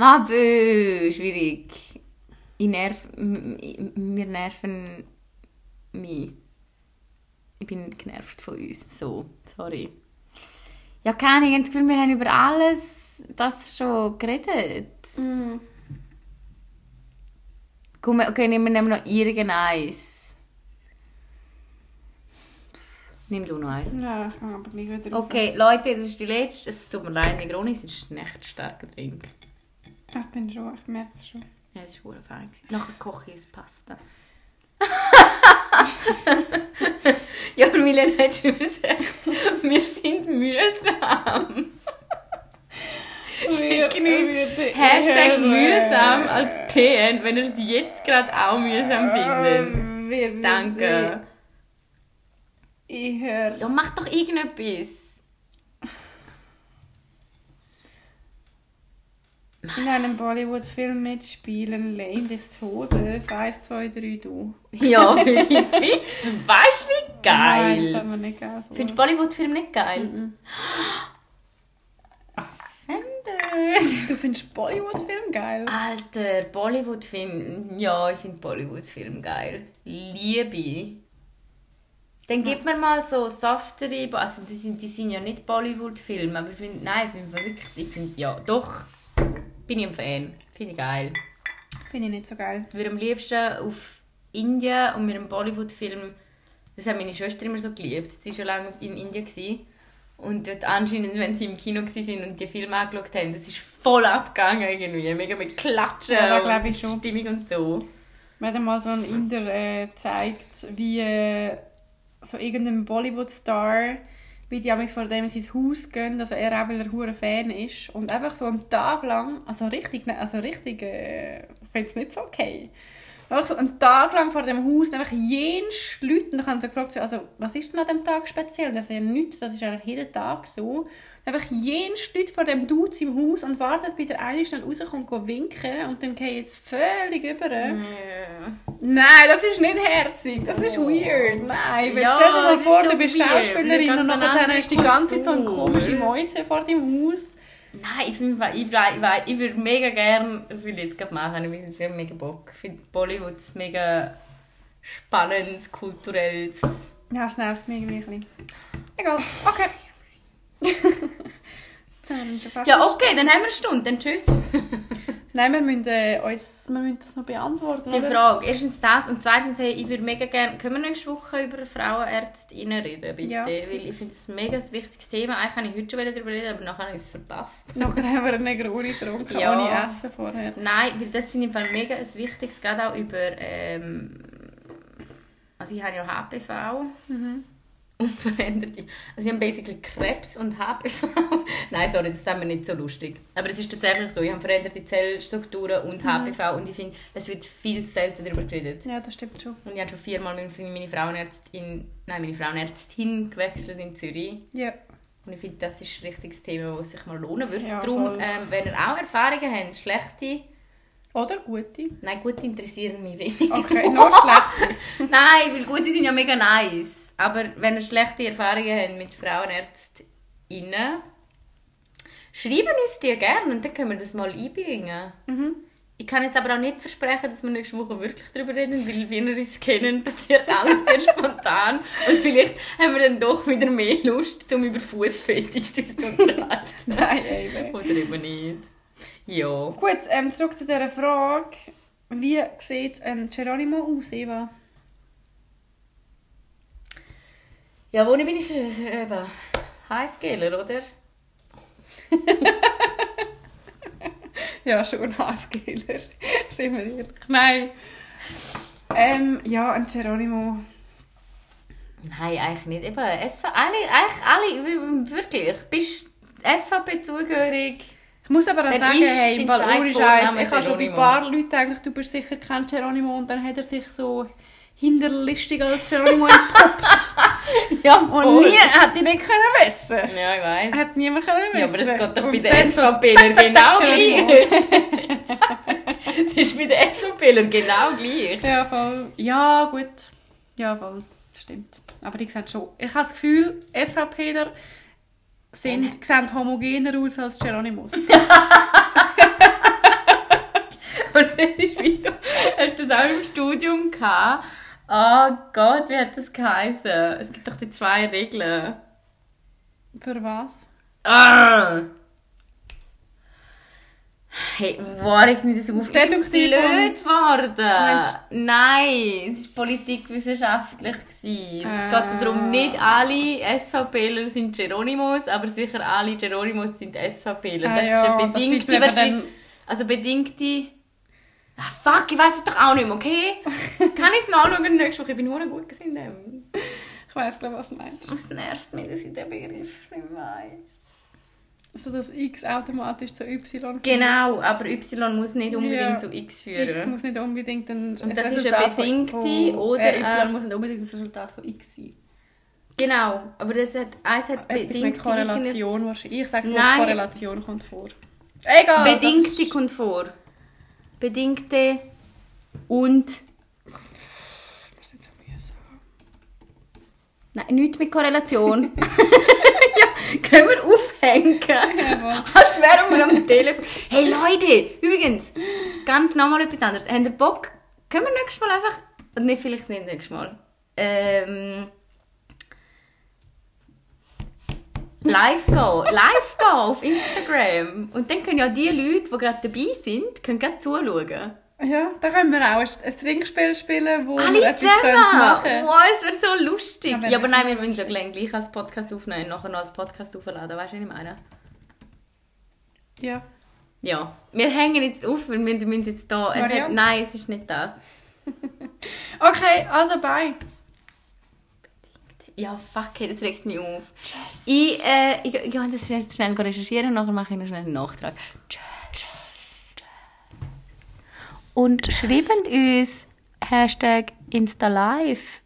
Ah, bö, schwierig. Ich nerv. Wir nerven mich. Ich bin genervt von uns. So, sorry. Ja, keine Ahnung, ich habe das Gefühl, wir haben über alles das schon geredet. Komm, okay, nehmen wir noch irgendeins. Nimm du noch eins. Ja, ich kann aber gleich wieder Okay, Leute, das ist die letzte. Es tut mir leid, Negroni, es ist ein echt starker Drink. Ich bin schon, ich merke es schon. Ja, es war fein. gewesen. Nachher koche ich uns Pasta. ja, aber Milena hat schon gesagt, wir sind mühsam. Schicken uns Hashtag mühsam als PN, wenn ihr es jetzt gerade auch mühsam findet. findet. Danke. Ich höre. Ja, mach doch irgendetwas. In einem Bollywood-Film mitspielen, Lane des Todes. 1, 2, 3, du. Ja, für die Fix. Weißt du, wie Nein, das geil? mir nicht geil vor. Findest du Bollywood-Film nicht geil? Mhm. Offenders. Du findest Bollywood-Film geil? Alter, Bollywood-Film. Ja, ich finde Bollywood-Film geil. Liebe. Dann gib mir mal so softere. Also, die sind, die sind ja nicht Bollywood-Filme, aber ich finde, nein, ich finde wirklich, ich finde, ja, doch. Bin ich ein Fan. Finde ich geil. Finde ich nicht so geil. Ich würde am liebsten auf Indien und mit einem Bollywood-Film. Das hat meine Schwester immer so geliebt. Sie war schon lange in Indien. Gewesen. Und dort anscheinend, wenn sie im Kino waren und die Filme angeschaut haben, das ist voll abgegangen irgendwie. Mega mit Klatschen Ja, und. Stimmung und so. Mir hat mal so ein Inder äh, gezeigt, wie äh, so irgendein Bollywood-Star, wie die vor dem in sein Haus gehen, also er auch, weil er hure Fan ist. Und einfach so einen Tag lang, also richtig, ne- also richtig, äh, ich finde es nicht so okay. Einfach so einen Tag lang vor dem Haus, einfach jenes Leute, und dann haben sie gefragt, so, also, was ist denn an dem Tag speziell? Das ist ja nichts, das ist eigentlich jeden Tag so. Einfach jenes Leute vor dem Dude im Haus und wartet, bis der eine schnell rauskommt, go winken und dann geht es völlig über. Nein, das ist nicht herzig. Das ist weird. Nein, weil Ja, stell dir mal vor, du bist Schauspielerin und nachher hast du die ganze Zeit so eine komische Mäuse vor deinem Haus. Nein, ich, find, ich, ich, ich, ich würde mega gerne, das will ich jetzt gerade machen, ich habe mega Bock. Ich finde Bollywood ist mega spannendes, kulturelles. Ja, es nervt mich irgendwie ein bisschen. Egal, okay. 15, ist ja fast Ja, eine okay, dann haben wir eine Stunde, dann tschüss. Nein, wir müssen, äh, uns, wir müssen das noch beantworten. Die oder? Frage, erstens das und zweitens, hey, ich würde mega gerne, können wir nächste Woche über Frauenärztinnen reden, bitte? Ja. Weil ich finde es ein mega wichtiges Thema. Eigentlich wollte ich heute schon darüber reden, aber nachher habe ich es verpasst. Nachher haben wir einen Negroni getrunken, Ja. ohne Essen vorher. Nein, weil das finde ich im Fall mega ein wichtiges, gerade auch über, ähm, also ich habe ja HPV, Mhm. Unveränderte, also ich habe basically Krebs und HPV. Nein, sorry, das ist mir nicht so lustig. Aber es ist tatsächlich so, ich habe veränderte Zellstrukturen und HPV und ich finde, es wird viel zu selten darüber geredet. Ja, das stimmt schon. Und ich habe schon viermal meine, meine Frauenärztin, nein, meine Frauenärztin gewechselt in Zürich. Ja. Und ich finde, das ist ein richtiges Thema, das sich mal lohnen würde. Ja, Darum, ähm, wenn ihr auch Erfahrungen habt, schlechte, Oder gute. nein, gut interessieren mich wenig. Okay, nur schlechte. nein, weil gute sind ja mega nice. Aber wenn ihr schlechte Erfahrungen habt mit Frauenärztinnen, schreiben uns die gerne und dann können wir das mal einbringen. Mhm. Ich kann jetzt aber auch nicht versprechen, dass wir nächste Woche wirklich darüber reden, weil wie wir uns kennen, passiert alles sehr spontan. Und vielleicht haben wir dann doch wieder mehr Lust, um über Fußfetisch zu unterhalten. Nein, eben. Oder eben nicht. Ja. Gut, ähm, zurück zu dieser Frage. Wie sieht ein Geronimo aus, Eva? Ja, wo bin ich schon? Eben. Highscaler, oder? Ja, schon Haarskiller. Sind wir ehrlich. Nein. Ähm, ja, ein Geronimo. Nein, eigentlich nicht. Eben, SV, alle, eigentlich alle, wirklich. Bist SVP zugehörig? Ich muss aber auch Dann sagen, hey, ohne Vorname Scheiß, ich habe schon bei ein paar Leuten gedacht, du bist sicher kein Geronimo und dann hat er sich so hinterlistig als Geronimo entpuppt. Ja, Und nie hat die nicht können wissen. Ja, ich weiss. Hat niemand können wissen. Ja, aber das geht doch bei den SVPler genau gleich. Es ist bei den SVPler genau gleich. Ja, voll. Ja, gut. Ja, voll. Stimmt. Aber die sehen schon. Ich habe das Gefühl, SVPler sind, sehen homogener aus als Geronimus. Und es ist wie so, hast du das auch im Studium gehabt? Oh Gott, wie hat das geheißen? Es gibt doch die zwei Regeln. Für was? Ah! Hey, war jetzt mir das auf Deduktiv blöd und- geworden? Meinst- Nein, es war politikwissenschaftlich. gewesen. Es Ah. geht darum, nicht alle SVPler sind Geronimos, aber sicher alle Geronimos sind SVPler. Ah das ja, ist eine das bedingte Wahrscheinlich- Also bedingte... Ah fuck, ich weiß es doch auch nicht mehr, okay? Kann ich es nachschauen nächste Woche? Ich bin nur gut gewesen in dem. Ich weiß glaube was du meinst. Es nervt mich, dass ich den Begriff nicht weiss. Also das X automatisch zu Y führt. Genau, aber Y muss nicht unbedingt Ja. zu X X führen. muss nicht unbedingt ein Und das ein ist eine Resultat von- bedingte von- oder, äh, Y muss nicht unbedingt das Resultat von X sein. Genau, aber das hat, eins hat Etwas bedingte... mit Korrelation wahrscheinlich. Ich sage Nein. Korrelation kommt vor. Egal. Bedingte kommt vor. Bedingte und... Nein, nichts mit Korrelation. ja, können wir aufhängen? Jawohl. Als wären wir am Telefon. Hey Leute, übrigens, ganz nochmal etwas anderes. Habt ihr Bock? Können wir nächstes Mal einfach... Nicht, vielleicht nicht nächstes Mal. Ähm... Live gehen. Live gehen auf Instagram. Und dann können ja die Leute, die gerade dabei sind, können gerade zuschauen. Ja, da können wir auch ein Trinkspiel spielen, wo wir Alle etwas zusammen! können machen Wow, es wird so lustig. Ja, Ja, aber wir- nein, wir wollen es ja gleich gleich als Podcast aufnehmen und nachher noch als Podcast aufladen. Weißt du, was ich meine? Ja. Ja. Wir hängen jetzt auf, weil wir müssen jetzt da... Es hat, nein, es ist nicht das. Okay, also bye. Ja, fuck, das regt mich auf. Ich, äh, ich, ich kann das jetzt schnell recherchieren und nachher mache ich noch schnell einen Nachtrag. Und schreibt uns Hashtag InstaLive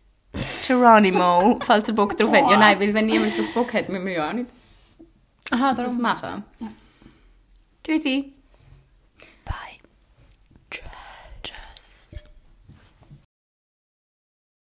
Geronimo, falls ihr Bock drauf habt. Ja, nein, weil wenn niemand drauf Bock hat, müssen wir ja auch nicht Aha, das machen. Tschüssi.